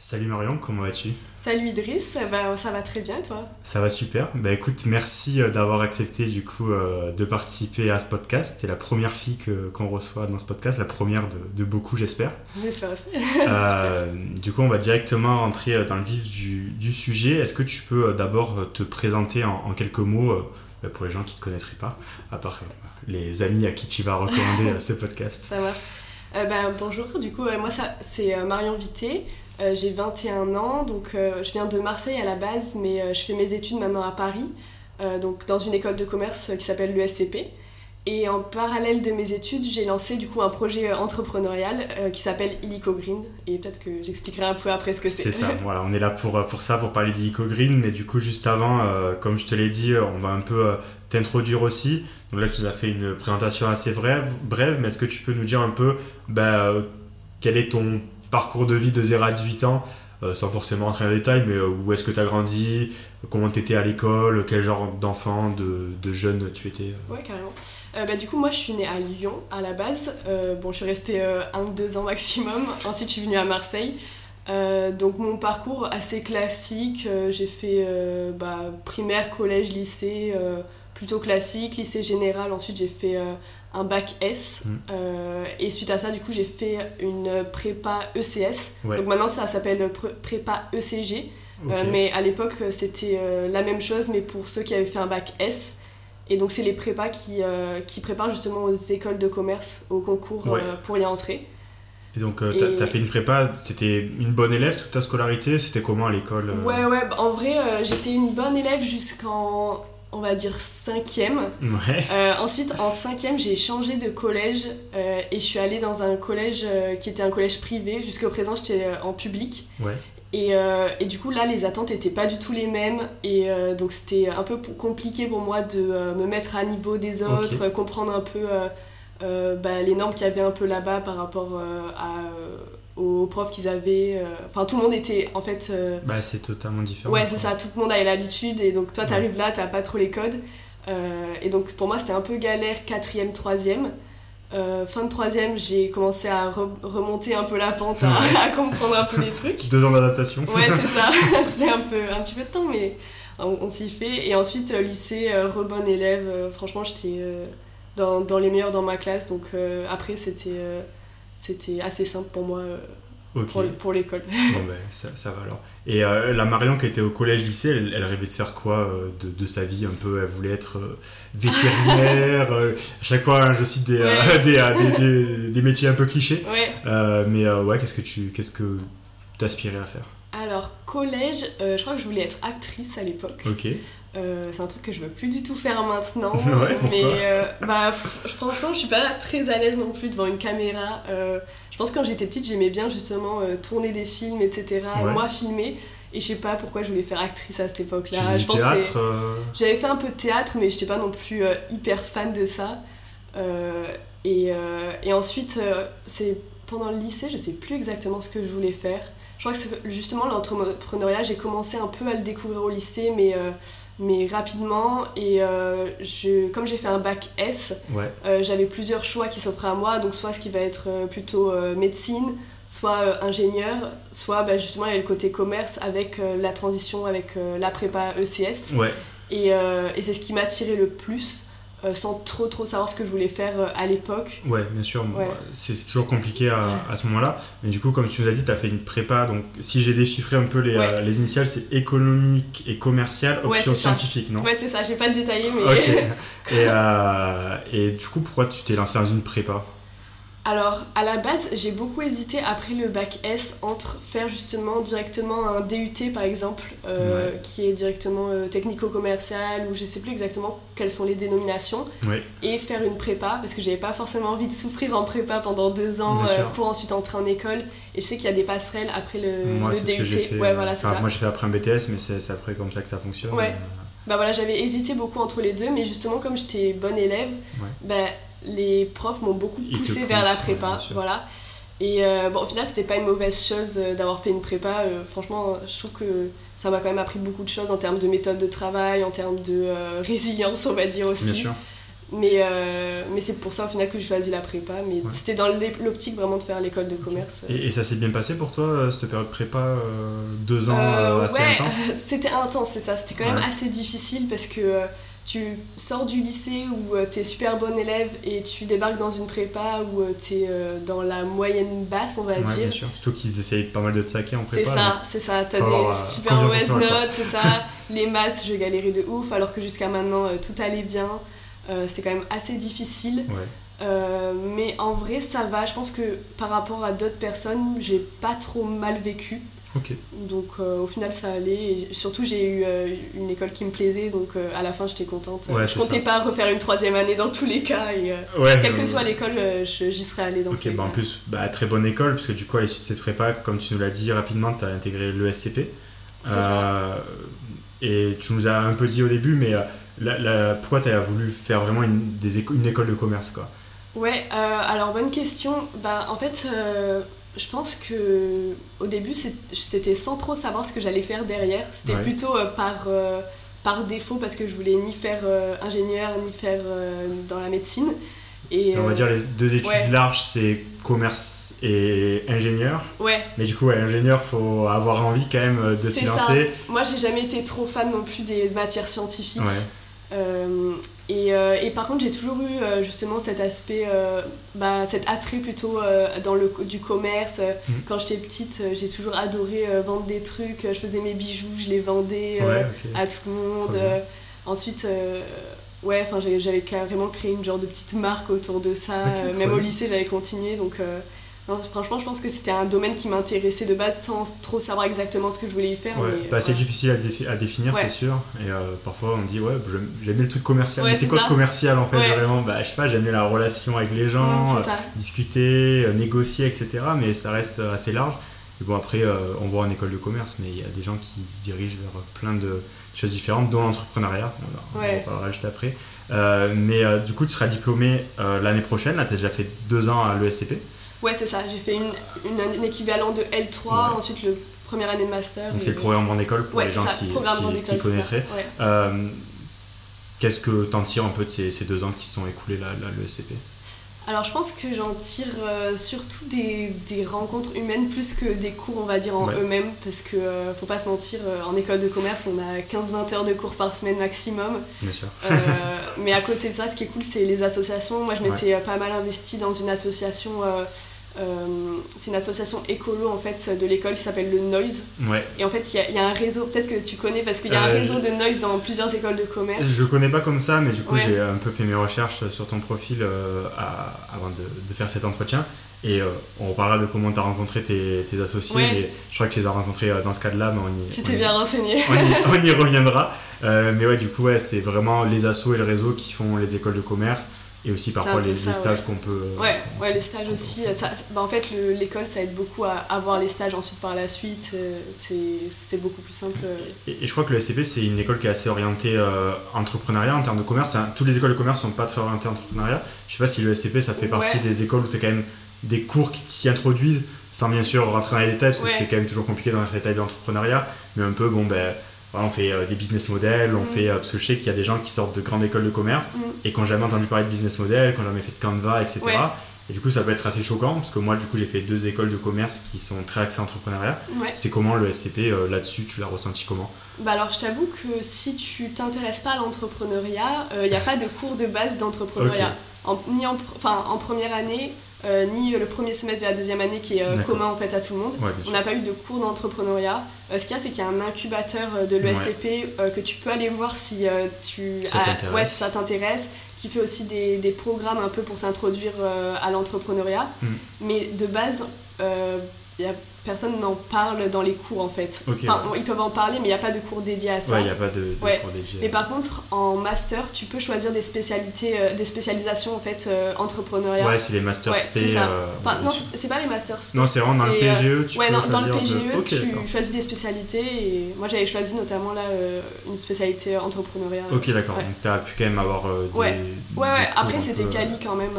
Salut Marion, comment vas-tu? Salut Idriss, ça va très bien toi? Ça va super. Bah écoute, merci euh, d'avoir accepté du coup euh, de participer à ce podcast. T'es la première fille que, qu'on reçoit dans ce podcast, la première de, de beaucoup j'espère. J'espère aussi. Euh, du coup on va directement rentrer dans le vif du, du sujet. Est-ce que tu peux d'abord te présenter en, en quelques mots bah, pour les gens qui ne te connaîtraient pas, à part les amis à qui tu vas recommander ce podcast? Ça marche. bah, bonjour, du coup moi ça, c'est Marion Vité. Euh, j'ai 21 ans, donc euh, je viens de Marseille à la base, mais euh, je fais mes études maintenant à Paris, donc dans une école de commerce qui s'appelle l'ESCP. Et en parallèle de mes études, j'ai lancé du coup un projet entrepreneurial qui s'appelle Illico Green. Et peut-être que j'expliquerai un peu après ce que c'est. C'est ça, voilà, on est là pour, pour ça, pour parler d'Illico Green. Mais du coup, juste avant, comme je te l'ai dit, on va un peu t'introduire aussi. Donc là, tu nous as fait une présentation assez brève, brève mais est-ce que tu peux nous dire un peu bah, quel est ton parcours de vie de 0 à 18 ans, euh, sans forcément entrer en détail, mais euh, où est-ce que tu as grandi, comment tu étais à l'école, quel genre d'enfant, de, de, jeune tu étais Ouais, carrément. Euh, bah, du coup, moi je suis née à Lyon à la base. bon, je suis restée un ou deux ans maximum. Ensuite, je suis venue à Marseille. donc mon parcours assez classique, j'ai fait bah, primaire, collège, lycée, plutôt classique, lycée général, ensuite j'ai fait un bac S. Mm. Euh, et suite à ça, du coup, j'ai fait une prépa ECS. Donc maintenant, ça s'appelle prépa ECG. Euh, mais à l'époque, c'était euh, la même chose, mais pour ceux qui avaient fait un bac S. Et donc, c'est les prépas qui, qui préparent justement aux écoles de commerce, au concours pour y entrer. Et donc, tu as, fait une prépa, c'était une bonne élève toute ta scolarité C'était comment à l'école Ouais, ouais, bah, en vrai, j'étais une bonne élève jusqu'en on va dire cinquième. Euh, ensuite, en cinquième, j'ai changé de collège euh, et je suis allée dans un collège euh, qui était un collège privé. Jusqu'au présent, j'étais en public. Et, et, du coup, là, les attentes n'étaient pas du tout les mêmes. Et donc, c'était un peu compliqué pour moi de me mettre à niveau des autres, comprendre un peu bah, les normes qu'il y avait un peu là-bas par rapport à aux profs qu'ils avaient. Euh, enfin, tout le monde était en fait. Euh, bah, c'est totalement différent. Ouais, c'est ça, tout le monde avait l'habitude et donc toi, t'arrives là, t'as pas trop les codes. Euh, et donc pour moi, c'était un peu galère, quatrième, troisième. fin de troisième, j'ai commencé à remonter un peu la pente, à, comprendre un peu les trucs. Deux ans d'adaptation. Ouais, c'est ça. c'est un, peu, un petit peu de temps, mais on, s'y fait. Et ensuite, lycée, rebonne élève. franchement, j'étais dans, dans, les meilleurs dans ma classe. Donc après, c'était c'était assez simple pour moi euh, pour, l'école. bon, ben, ça, ça, va alors. Et euh, la Marion qui était au collège-lycée, elle, rêvait de faire quoi euh, de, de, sa vie un peu? Elle voulait être vétérinaire. à chaque fois, hein, je cite des, des, des, des, métiers un peu clichés. mais ouais, qu'est-ce que tu qu'est-ce que t'aspirais à faire? Alors, collège, je crois que je voulais être actrice à l'époque. Ok. Euh, c'est un truc que je veux plus du tout faire maintenant. mais euh, bah, franchement, je suis pas très à l'aise non plus devant une caméra. Euh, je pense que quand j'étais petite, j'aimais bien justement tourner des films, etc. Moi, filmer. Et je sais pas pourquoi je voulais faire actrice à cette époque-là. Je pense théâtre J'avais fait un peu de théâtre, mais j'étais pas non plus hyper fan de ça. Et, et, ensuite, c'est pendant le lycée, je sais plus exactement ce que je voulais faire. Je crois que justement l'entrepreneuriat, j'ai commencé un peu à le découvrir au lycée, mais mais rapidement. Et euh, je, comme j'ai fait un bac S, euh, j'avais plusieurs choix qui s'offraient à moi. Donc, soit ce qui va être euh, plutôt médecine, soit ingénieur, soit bah, justement il y avait le côté commerce avec la transition avec la prépa ECS. Et, et c'est ce qui m'a attiré le plus. Euh, sans trop trop savoir ce que je voulais faire euh, à l'époque. Ouais, bien sûr, c'est toujours compliqué à, à ce moment-là. Mais du coup, comme tu nous as dit, tu as fait une prépa. Donc, si j'ai déchiffré un peu les, euh, les initiales, c'est économique et commercial, option scientifique, non? Ouais, c'est ça, j'ai pas détaillé, mais. et, et du coup, pourquoi tu t'es lancé dans une prépa? Alors, à la base, j'ai beaucoup hésité après le bac S entre faire justement directement un DUT par exemple, euh, qui est directement euh, technico-commercial, ou je sais plus exactement quelles sont les dénominations, et faire une prépa, parce que j'avais pas forcément envie de souffrir en prépa pendant deux ans euh, pour ensuite entrer en école. Et je sais qu'il y a des passerelles après le, moi, DUT. ouais, voilà, ça. Moi j'ai fait après un BTS, mais c'est après comme ça que ça fonctionne. Ouais. Bah voilà, j'avais hésité beaucoup entre les deux, mais justement comme j'étais bonne élève, bah, les profs m'ont beaucoup poussé vers la prépa. voilà. Et euh, bon, au final, c'était pas une mauvaise chose euh, d'avoir fait une prépa. Euh, franchement, je trouve que ça m'a quand même appris beaucoup de choses en termes de méthode de travail, en termes de résilience, on va dire aussi. Mais, euh, mais c'est pour ça au final que j'ai choisi la prépa. Mais c'était dans l'optique vraiment de faire l'école de commerce. Et, et, ça s'est bien passé pour toi, cette période prépa, deux ans assez ouais, intense C'était intense, c'est ça. C'était quand même assez difficile parce que tu sors du lycée où tu es super bon élève et tu débarques dans une prépa où tu es dans la moyenne basse, on va ouais, dire. Bien sûr. Surtout qu'ils essayent pas mal de te saquer en prépa. C'est ça, c'est ça. Tu as des super mauvaises notes, c'est ça. Les maths, je galérais de ouf, alors que jusqu'à maintenant, tout allait bien. Euh, c'était quand même assez difficile. Euh, mais en vrai, ça va. Je pense que par rapport à d'autres personnes, j'ai pas trop mal vécu. Donc euh, au final, ça allait. Et surtout, j'ai eu une école qui me plaisait, donc à la fin, j'étais contente. je comptais pas refaire une troisième année dans tous les cas. Et, quelle que soit l'école, j'y serais allée dans tous les bah, cas. En plus, bah, très bonne école, parce que du coup, à l'issue de cette prépa, comme tu nous l'as dit rapidement, tu as intégré l'ESCP. et tu nous as un peu dit au début, mais la, pourquoi tu as voulu faire vraiment une, des une école de commerce quoi? Ouais, euh, alors bonne question. Bah, en fait, euh, je pense que au début, c'était sans trop savoir ce que j'allais faire derrière. C'était plutôt euh, par, par défaut parce que je voulais ni faire ingénieur ni faire dans la médecine. Et, on va dire les deux études larges, c'est commerce et ingénieur. Ouais. Mais du coup, ouais, ingénieur, faut avoir envie quand même de s'y lancer. Moi, j'ai jamais été trop fan non plus des matières scientifiques. Euh, et, euh, et, par contre, j'ai toujours eu euh, justement cet aspect, bah, cet attrait plutôt dans le du commerce. Mm. Quand j'étais petite, j'ai toujours adoré vendre des trucs. Je faisais mes bijoux, je les vendais à tout le monde. ensuite, ouais, enfin, j'avais carrément créé une genre de petite marque autour de ça. même au lycée, j'avais continué. Donc, franchement, je pense que c'était un domaine qui m'intéressait de base sans trop savoir exactement ce que je voulais y faire. bah, c'est difficile à, définir, c'est sûr. Et euh, parfois, on dit, ouais, j'aime bien le truc commercial. mais c'est quoi le commercial en fait Vraiment, bah, je sais pas, j'aime bien la relation avec les gens, euh, discuter, euh, négocier, etc. Mais ça reste assez large. Et bon, après, on voit en école de commerce, mais il y a des gens qui se dirigent vers plein de choses différentes, dont l'entrepreneuriat. On, en parlera juste après. Euh, mais euh, du coup, tu seras diplômé euh, l'année prochaine. Là, tu as déjà fait deux ans à l'ESCP. Ouais, c'est ça. J'ai fait une, une, équivalent de L3, ensuite le première année de master. Donc, c'est le programme en école pour les gens qui, qui, qui, connaîtraient. Qu'est-ce que tu en tires un peu de ces, ces, deux ans qui sont écoulés là, à l'ESCP alors je pense que j'en tire euh, surtout des, des, rencontres humaines plus que des cours on va dire en eux-mêmes parce que euh, faut pas se mentir euh, en école de commerce on a 15-20 heures de cours par semaine maximum. Bien sûr. mais à côté de ça ce qui est cool c'est les associations. Moi je m'étais pas mal investie dans une association euh, c'est une association écolo en fait de l'école qui s'appelle le Noise. Ouais. Et en fait, il y, y, a un réseau, peut-être que tu connais parce qu'il y a un euh, réseau de Noise dans plusieurs écoles de commerce. Je connais pas comme ça, mais du coup, j'ai un peu fait mes recherches sur ton profil euh, avant de, de, faire cet entretien. Et on parlera de comment tu as rencontré tes, tes associés. Mais je crois que tu les as rencontrés dans ce cas-là, mais on y. Tu t'es bien renseigné. On y, on y reviendra. mais ouais, du coup, ouais, c'est vraiment les assos et le réseau qui font les écoles de commerce et aussi parfois les, stages qu'on peut. Euh, ouais, ouais, les stages aussi. Ça, bah, en fait, l'école, ça aide beaucoup à avoir les stages ensuite par la suite. Euh, c'est beaucoup plus simple. Et, je crois que le SCP, c'est une école qui est assez orientée euh, entrepreneuriat en termes de commerce. toutes les écoles de commerce sont pas très orientées entrepreneuriat. Je sais pas si le SCP, ça fait partie des écoles où tu as quand même des cours qui s'y introduisent, sans bien sûr rentrer dans les détails, parce que c'est quand même toujours compliqué dans les détails de l'entrepreneuriat. Mais un peu, bon, ben on fait euh, des business models, on mm. fait, euh, parce que je sais qu'il y a des gens qui sortent de grandes écoles de commerce mm. et qui n'ont jamais entendu parler de business model, qui n'ont jamais fait de Canva, etc. Et du coup, ça peut être assez choquant parce que moi, du coup, j'ai fait deux écoles de commerce qui sont très axées entrepreneuriat. C'est comment le SCP euh, là-dessus Tu l'as ressenti comment? Bah alors, je t'avoue que si tu t'intéresses pas à l'entrepreneuriat, il n'y a pas de cours de base d'entrepreneuriat. ni en, en première année, euh, ni le premier semestre de la deuxième année qui est euh, commun en fait à tout le monde. on n'a pas eu de cours d'entrepreneuriat. Euh, ce qu'il y a, c'est qu'il y a un incubateur de l'ESCP que tu peux aller voir si tu ça ouais, si ça t'intéresse, qui fait aussi des, des, programmes un peu pour t'introduire à l'entrepreneuriat. Hmm. Mais de base, il y a personne n'en parle dans les cours en fait. Enfin, ils peuvent en parler, mais il n'y a pas de cours dédiés à ça. Ouais, il n'y a pas de, cours dédiés. Mais par contre, en master, tu peux choisir des spécialités, euh, des spécialisations en fait euh, entrepreneuriat. Ouais, c'est les masters ouais, spé. Euh, enfin, non, c'est pas les masters Non, c'est vraiment dans le PGE. Tu ouais, peux dans, le PGE, tu choisis des spécialités. Et moi, j'avais choisi notamment là une spécialité entrepreneuriat. Ok, d'accord. Donc, tu as pu quand même avoir des. Ouais, ouais, ouais. Après, c'était quali quand même.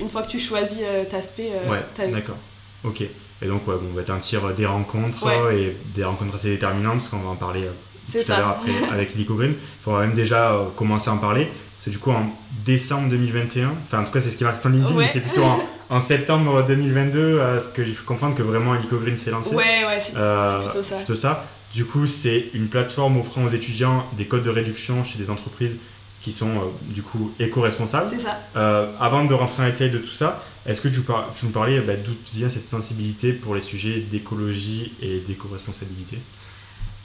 une fois que tu choisis ta spé. ouais, d'accord. Ok. Et donc, ouais, bon, bah, tu un tir des rencontres et des rencontres assez déterminantes, parce qu'on va en parler euh, tout à l'heure après avec Lico Green. Il faut même déjà euh, commencer à en parler. Parce que du coup, en décembre 2021, enfin en tout cas, c'est ce qui marque sur LinkedIn, mais c'est plutôt en, septembre 2022, à ce que j'ai pu comprendre que vraiment Helico Green s'est lancé. Ouais, ouais, c'est plutôt ça. Plutôt ça. Du coup, c'est une plateforme offrant aux étudiants des codes de réduction chez des entreprises qui sont du coup éco-responsables. C'est ça. avant de rentrer dans les détails de tout ça, est-ce que tu, tu nous parlais bah, d'où vient cette sensibilité pour les sujets d'écologie et d'éco-responsabilité?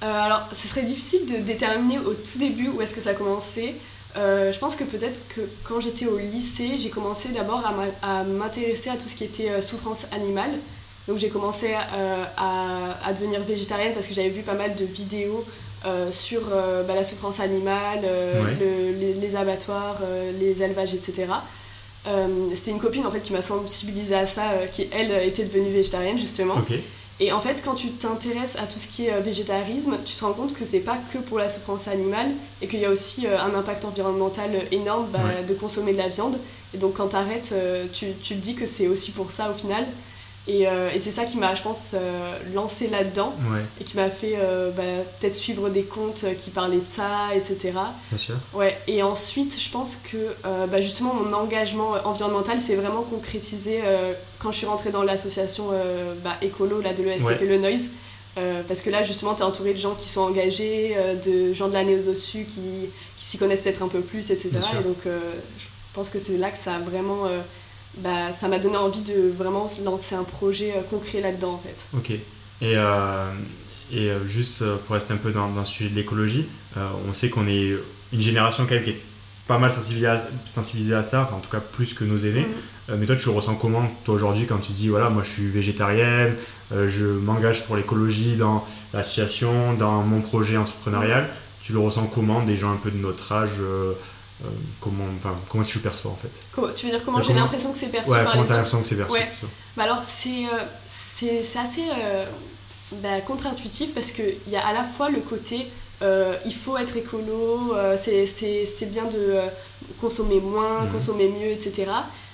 Euh, alors, ce serait difficile de déterminer au tout début où est-ce que ça a commencé. Euh, je pense que peut-être que quand j'étais au lycée, j'ai commencé d'abord à m'intéresser à tout ce qui était euh, souffrance animale. Donc j'ai commencé à, devenir végétarienne parce que j'avais vu pas mal de vidéos sur bah, la souffrance animale, les, abattoirs, les élevages, etc. C'était une copine en fait qui m'a sensibilisée à ça, qui elle était devenue végétarienne justement. Et en fait, quand tu t'intéresses à tout ce qui est euh, végétarisme, tu te rends compte que c'est pas que pour la souffrance animale et qu'il y a aussi euh, un impact environnemental énorme bah, de consommer de la viande. Et donc, quand t'arrêtes, euh, tu, tu te dis que c'est aussi pour ça au final. Et, euh, et c'est ça qui m'a, je pense, euh, lancé là-dedans et qui m'a fait euh, bah, peut-être suivre des comptes qui parlaient de ça, etc. Bien sûr. Ouais. Et ensuite, je pense que bah, justement mon engagement environnemental s'est vraiment concrétisé quand je suis rentrée dans l'association bah, écolo là, de l'ESCP Le Noise. parce que là, justement, tu es entouré de gens qui sont engagés, de gens de l'année au-dessus qui, qui s'y connaissent peut-être un peu plus, etc. Et donc, je pense que c'est là que ça a vraiment bah, ça m'a donné envie de vraiment lancer un projet euh, concret là-dedans en fait. Ok. Et, euh, et euh, juste pour rester un peu dans, dans le sujet de l'écologie, on sait qu'on est une génération quand même qui est pas mal sensibilisée à, sensibilisée à ça, enfin en tout cas plus que nos aînés. Mhm. mais toi tu le ressens comment toi aujourd'hui quand tu dis voilà moi je suis végétarienne, je m'engage pour l'écologie dans l'association, dans mon projet entrepreneurial, tu le ressens comment des gens un peu de notre âge euh, comment, comment tu le perçois en fait Tu veux dire comment j'ai l'impression que c'est perçu ouais, comment t'as l'impression que c'est perçu ouais. bah alors c'est euh, assez euh, bah, contre-intuitif parce qu'il y a à la fois le côté il faut être écolo, c'est bien de consommer moins, mhm. consommer mieux, etc.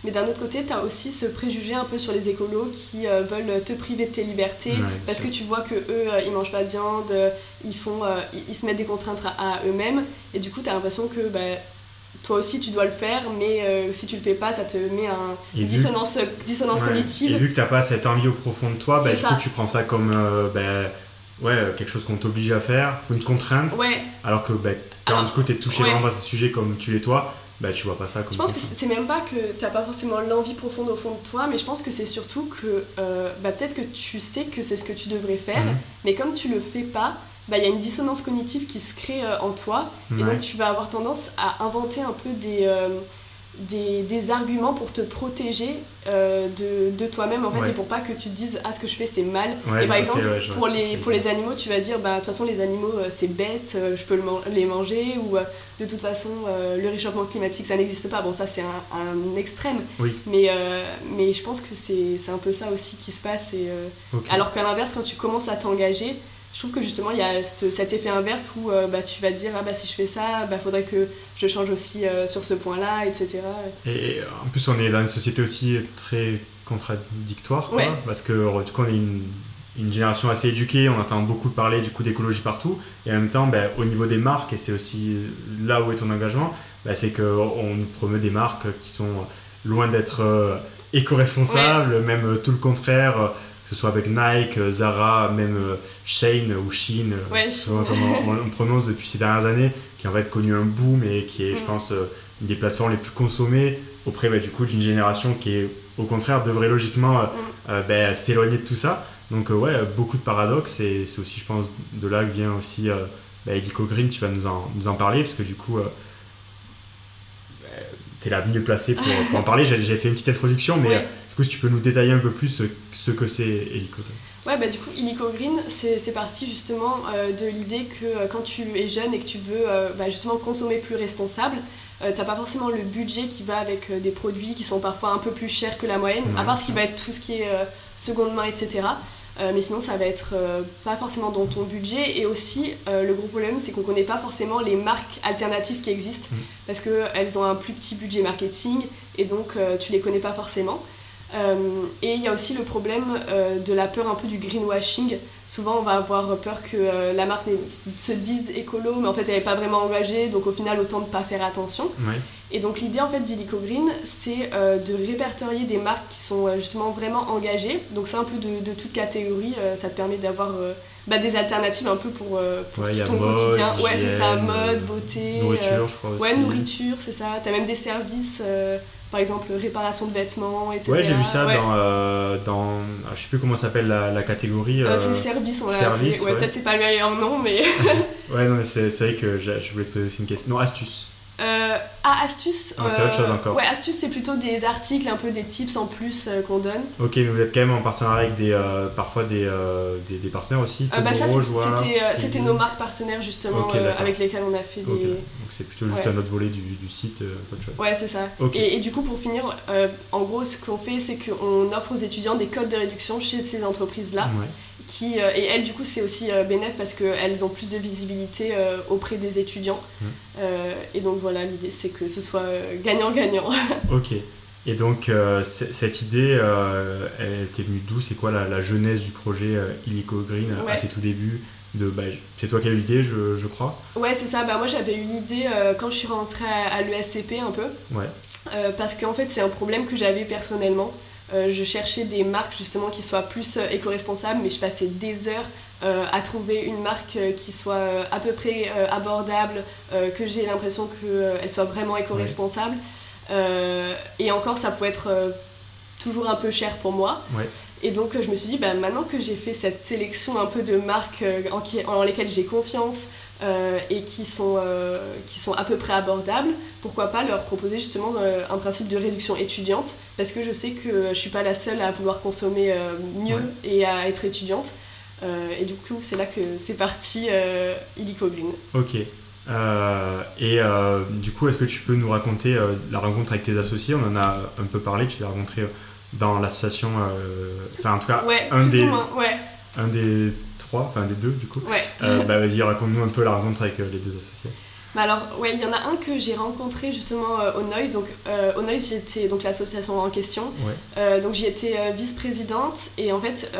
Mais d'un autre côté, tu as aussi ce préjugé un peu sur les écolos qui veulent te priver de tes libertés parce que tu vois que eux, ils mangent pas de viande, ils, font, ils, se mettent des contraintes à, eux-mêmes. Et du coup, tu as l'impression que bah, toi aussi tu dois le faire, mais euh, si tu le fais pas, ça te met un, une dissonance, dissonance cognitive. Et vu que t'as pas cette envie au profond de toi, bah, du coup tu prends ça comme euh, bah, ouais, quelque chose qu'on t'oblige à faire, une contrainte. Ouais. Alors que bah, quand du coup t'es touché vraiment à ce sujet comme tu l'es toi, bah, tu vois pas ça comme Je pense que c'est même pas que t'as pas forcément l'envie profonde au fond de toi, mais je pense que c'est surtout que euh, bah, peut-être que tu sais que c'est ce que tu devrais faire, mhm. mais comme tu le fais pas, bah, y a une dissonance cognitive qui se crée euh, en toi. Et donc, tu vas avoir tendance à inventer un peu des, euh, des, des, arguments pour te protéger euh, de, de toi-même, en fait, et pour pas que tu te dises Ah, ce que je fais, c'est mal. et par exemple, pour, les, pour les animaux, tu vas dire Bah, de toute façon, les animaux, c'est bête, je peux les manger, ou de toute façon, le réchauffement climatique, ça n'existe pas. Bon, ça, c'est un, un, extrême. Mais, mais je pense que c'est un peu ça aussi qui se passe. Et, Alors qu'à l'inverse, quand tu commences à t'engager, je trouve que justement il y a cet effet inverse où euh, bah, tu vas dire ah bah si je fais ça bah faudrait que je change aussi euh, sur ce point là etc et en plus on est dans une société aussi très contradictoire quoi, parce que du coup on est une, une, génération assez éduquée on entend beaucoup parler du coup d'écologie partout et en même temps bah, au niveau des marques et c'est aussi là où est ton engagement bah, c'est qu'on nous promeut des marques qui sont loin d'être euh, éco-responsables même tout le contraire ce soit avec Nike, euh, Zara, même euh, Shane ou Shein, euh, ouais, comment on, prononce depuis ces dernières années, qui en fait connu un boom et qui est, je mm. pense, une des plateformes les plus consommées auprès bah, du coup d'une génération qui est au contraire devrait logiquement mm. bah, s'éloigner de tout ça. Donc ouais, beaucoup de paradoxes et c'est aussi, je pense, de là que vient aussi bah, Green, tu vas nous en, nous en parler parce que du coup tu es la mieux placée pour, pour en parler. J'ai fait une petite introduction, mais du coup, si tu peux nous détailler un peu plus ce que c'est Helico. Ouais, bah du coup, Helico Green, c'est parti justement euh, de l'idée que euh, quand tu es jeune et que tu veux euh, bah, justement consommer plus responsable, t'as pas forcément le budget qui va avec des produits qui sont parfois un peu plus chers que la moyenne, à part ce qui va être tout ce qui est seconde main, etc. mais sinon, ça va être pas forcément dans ton budget. Et aussi, le gros problème, c'est qu'on connaît pas forcément les marques alternatives qui existent, mm. parce qu'elles ont un plus petit budget marketing, et donc tu les connais pas forcément. Et il y a aussi le problème de la peur un peu du greenwashing. Souvent, on va avoir peur que la marque se dise écolo, mais en fait, elle n'est pas vraiment engagée, donc au final, autant ne pas faire attention. Et donc, l'idée en fait d'Illico Green, c'est de répertorier des marques qui sont justement vraiment engagées. Donc, c'est un peu de, de toute catégorie, ça te permet d'avoir bah, des alternatives un peu pour, euh, tout ton quotidien. Ouais, c'est ça, mode, beauté. Nourriture, je crois aussi. Ouais, nourriture, c'est ça. T'as même des services, euh, par exemple, réparation de vêtements, etc. Ouais, j'ai vu ça dans, euh, dans. Ah, je sais plus comment s'appelle la, la catégorie. c'est service, on l'a Service, ouais, Peut-être c'est pas le meilleur nom, mais. ouais, non, mais c'est vrai que je voulais te poser une question. Non, astuce. Euh, ah, astuce. Ah, c'est autre chose encore. Ouais, astuce, c'est plutôt des articles, un peu des tips en plus euh, qu'on donne. Ok, mais vous êtes quand même en partenariat avec des, euh, parfois des, des, des, partenaires aussi. bah ça, c'était nos marques partenaires justement avec lesquelles on a fait des. Donc c'est plutôt juste un autre volet du, du site. ouais, c'est ça. Et, et, du coup, pour finir, en gros, ce qu'on fait, c'est qu'on offre aux étudiants des codes de réduction chez ces entreprises-là. Ouais. Euh, et elles, du coup, c'est aussi euh, bénéf parce qu'elles ont plus de visibilité euh, auprès des étudiants. Mmh. et donc voilà, l'idée, c'est que ce soit gagnant-gagnant. ok. Et donc, cette idée, elle t'est venue d'où? C'est quoi la, genèse du projet Illico Green à ses tout débuts? De, bah, c'est toi qui as eu l'idée, je, je, crois? Ouais, c'est ça. Bah, moi, j'avais eu l'idée quand je suis rentrée à, à l'ESCP un peu. Ouais. parce qu'en fait, c'est un problème que j'avais personnellement. Euh, je cherchais des marques justement qui soient plus euh, éco-responsables, mais je passais des heures euh, à trouver une marque qui soit à peu près abordable, que j'ai l'impression qu'elle soit vraiment éco-responsable. et encore, ça pouvait être toujours un peu cher pour moi. Et donc je me suis dit, bah, maintenant que j'ai fait cette sélection un peu de marques en, en lesquelles j'ai confiance, euh, et qui sont, euh, qui sont à peu près abordables, pourquoi pas leur proposer justement euh, un principe de réduction étudiante? Parce que je sais que je suis pas la seule à vouloir consommer mieux et à être étudiante. et du coup, c'est là que c'est parti Illico Green. Ok. et du coup, est-ce que tu peux nous raconter la rencontre avec tes associés? On en a un peu parlé, tu l'as rencontré dans l'association, enfin en tout cas, un, des, ouais. un des enfin des deux du coup. Euh, bah, vas-y, raconte-nous un peu la rencontre avec euh, les deux associés. Bah alors, ouais, il y en a un que j'ai rencontré justement euh, au Noise. Donc, au Noise, j'étais donc l'association en question. donc, j'y étais vice-présidente et en fait,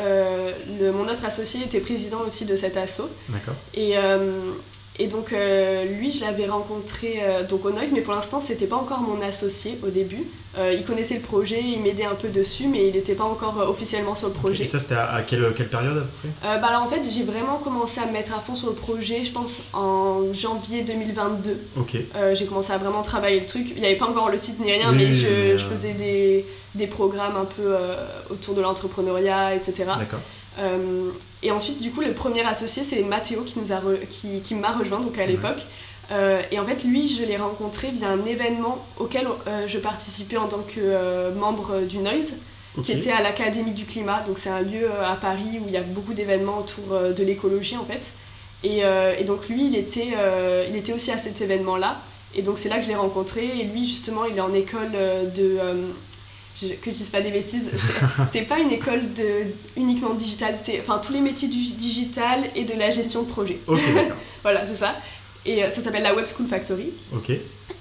le, mon autre associé était président aussi de cet asso. D'accord. Et, et donc, lui, je l'avais rencontré donc au Noise, mais pour l'instant, c'était pas encore mon associé au début. Euh, il connaissait le projet, il m'aidait un peu dessus, mais il n'était pas encore euh, officiellement sur le projet. Et ça, c'était à, quelle, quelle, période à peu près? Euh, bah alors, En fait, j'ai vraiment commencé à me mettre à fond sur le projet, je pense, en janvier 2022. Ok. j'ai commencé à vraiment travailler le truc. Il n'y avait pas encore le site ni rien, mais, je, je, faisais des, des, programmes un peu autour de l'entrepreneuriat, etc. D'accord. Et ensuite, du coup, le premier associé, c'est Mathéo qui, nous a qui, qui m'a rejoint donc à l'époque. Euh, et en fait, lui, je l'ai rencontré via un événement auquel euh, je participais en tant que euh, membre du Noise, qui était à l'Académie du Climat. Donc, c'est un lieu à Paris où il y a beaucoup d'événements autour de l'écologie, en fait. Et, et, donc, lui, il était, il était aussi à cet événement-là. Et donc, c'est là que je l'ai rencontré. Et lui, justement, il est en école de. Que je dise pas des bêtises, c'est pas une école de, uniquement digitale, c'est enfin tous les métiers du digital et de la gestion de projet. voilà, c'est ça. Et euh, ça s'appelle la Web School Factory. Ok.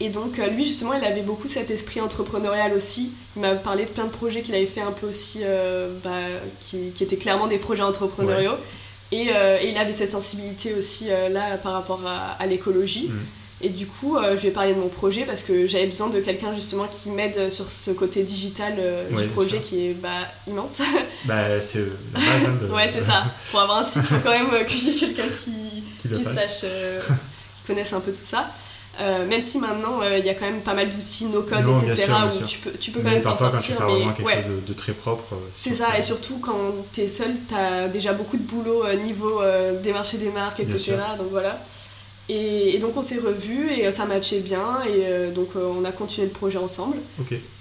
Et donc euh, lui justement il avait beaucoup cet esprit entrepreneurial aussi. Il m'a parlé de plein de projets qu'il avait fait un peu aussi, euh, bah, qui, qui, étaient clairement des projets entrepreneuriaux. Et, et, il avait cette sensibilité aussi là par rapport à, l'écologie. Mm. Et du coup, je lui ai parlé de mon projet parce que j'avais besoin de quelqu'un justement qui m'aide sur ce côté digital du projet qui est bah, immense. Bah, c'est la base. Hein, de... ouais, c'est ça. Pour avoir un site, il faut quand même qu'il y ait quelqu'un qui, qui, sache connaissent un peu tout ça. Euh, même si maintenant euh, il y a quand même pas mal d'outils no code etc où tu peux, tu peux quand même t'en sortir quand tu mais quelque chose de, très propre euh, c'est ça et surtout quand tu es seul tu as déjà beaucoup de boulot niveau des marchés des marques etc donc voilà et, donc on s'est revus et ça matchait bien et donc on a continué le projet ensemble.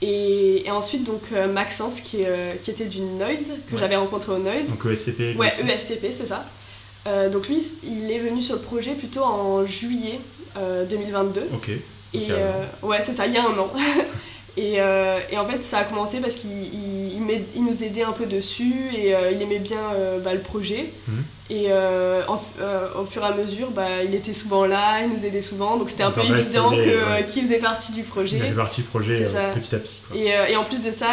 Et, et, ensuite donc Maxence qui, qui était du Noise que j'avais rencontré au Noise. Donc ESCP ouais ESCP c'est ça. Euh, donc lui, il est venu sur le projet plutôt en juillet 2022. Euh, ok. Et euh, ouais, c'est ça, il y a un an. Et, euh, et, en fait, ça a commencé parce qu'il il, il, nous aidait un peu dessus et euh, il aimait bien euh, bah, le projet. Mhm. Et au fur et à mesure, bah, il était souvent là, il nous aidait souvent. Donc c'était un peu évident qu'il ouais. faisait partie du projet. Il fait partie du projet euh, petit à petit. Quoi. Et, et en plus de ça,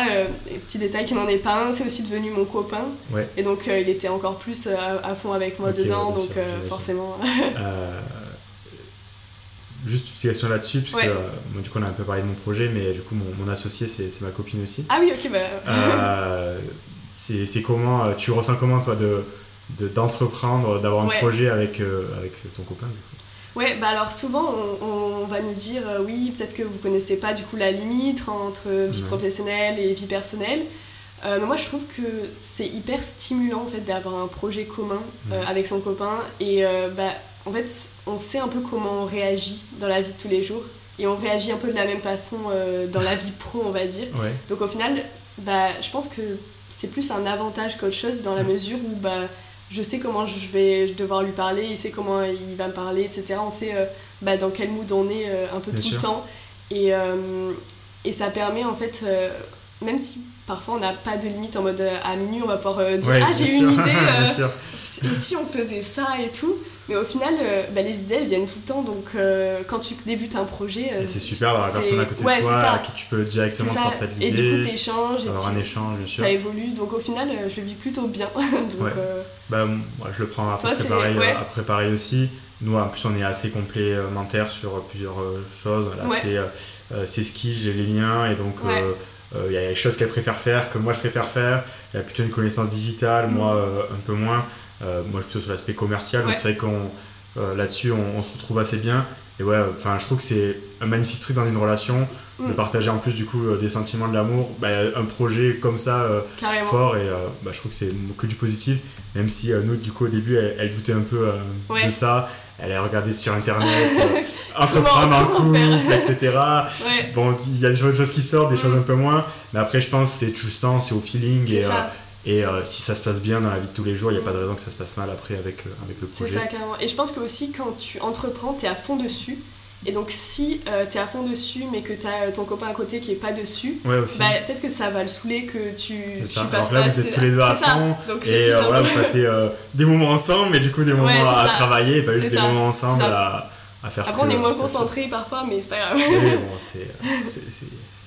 petit détail qui n'en est pas un, c'est aussi devenu mon copain. Ouais. Et donc il était encore plus à, à fond avec moi dedans. ouais, donc sûr, forcément. Juste une petite question là-dessus, parce Ouais. que euh, du coup on a un peu parlé de mon projet, mais du coup mon, mon associé c'est ma copine aussi. ah oui, ok, bah. Euh, c'est comment, euh, tu ressens comment toi de de- d'entreprendre, d'avoir un projet avec, euh, avec ton copain du coup? Ouais, bah alors souvent on, on va nous dire euh, oui, peut-être que vous connaissez pas du coup la limite entre vie Ouais. professionnelle et vie personnelle. Euh, mais moi je trouve que c'est hyper stimulant en fait d'avoir un projet commun euh, Ouais. avec son copain et bah en fait on sait un peu comment on réagit dans la vie de tous les jours et on réagit un peu de la même façon euh, dans la vie pro on va dire. Ouais, Donc au final, bah, je pense que c'est plus un avantage qu'autre chose dans la Mm. mesure où bah, je sais comment je vais devoir lui parler, il sait comment il va me parler, etc. On sait euh, bah, dans quel mood on est euh, un peu Bien tout sûr. le temps. Et, et ça permet en fait, même si parfois on n'a pas de limite en mode à minuit on va pouvoir dire Ouais, ah j'ai une idée, et si on faisait ça et tout? Mais au final, euh, bah, les idées elles viennent tout le temps donc euh, quand tu débutes un projet. euh, c'est super d'avoir la personne à côté ouais, de toi à qui tu peux directement transmettre Et du coup l'idée, t'échanges et avoir tu- un échange bien sûr. ça évolue. Donc au final, je le vis plutôt bien. donc, Ouais. Bah, moi, je le prends à Toi, ouais. pareil aussi. Nous, en plus, on est assez complémentaires sur plusieurs choses. C'est, ses skills, j'ai les miens, et donc il y a des choses qu'elle préfère faire que moi je préfère faire. Il y a plutôt une connaissance digitale, moi euh, un peu moins. Euh, moi, je suis plutôt sur l'aspect commercial, donc Ouais. c'est vrai qu'on euh, là-dessus, on, on se retrouve assez bien. Et ouais, enfin, je trouve que c'est un magnifique truc dans une relation de Mm. partager en plus du coup euh, des sentiments de l'amour. Bah, un projet comme ça. fort et bah, je trouve que c'est que du positif même si nous du coup au début elle, elle doutait un peu Ouais. de ça elle a regardé sur internet euh, entreprendre en Comment couple etc Ouais, bon il y a des choses qui sortent des choses un peu moins mais après je pense que c'est tu le sens c'est au feeling et, euh. Et euh, si ça se passe bien dans la vie de tous les jours il n'y a pas de raison que ça se passe mal après avec, euh, avec le C'est projet ça, carrément. Et je pense que aussi, quand tu entreprends, t'es à fond dessus. Et donc, si euh, t'es à fond dessus, mais que t'as euh, ton copain à côté qui est pas dessus, ouais bah, peut-être que ça va le saouler que tu, C'est tu passes là, pas vous êtes tous les deux à C'est fond, Donc, c'est et voilà vous passez des moments ensemble mais du coup des moments Ouais, c'est à travailler et pas juste C'est des ça. moments ensemble à, à faire Après, on est moins concentré parfois, mais c'est pas grave. Bon, c'est, c'est- c'est-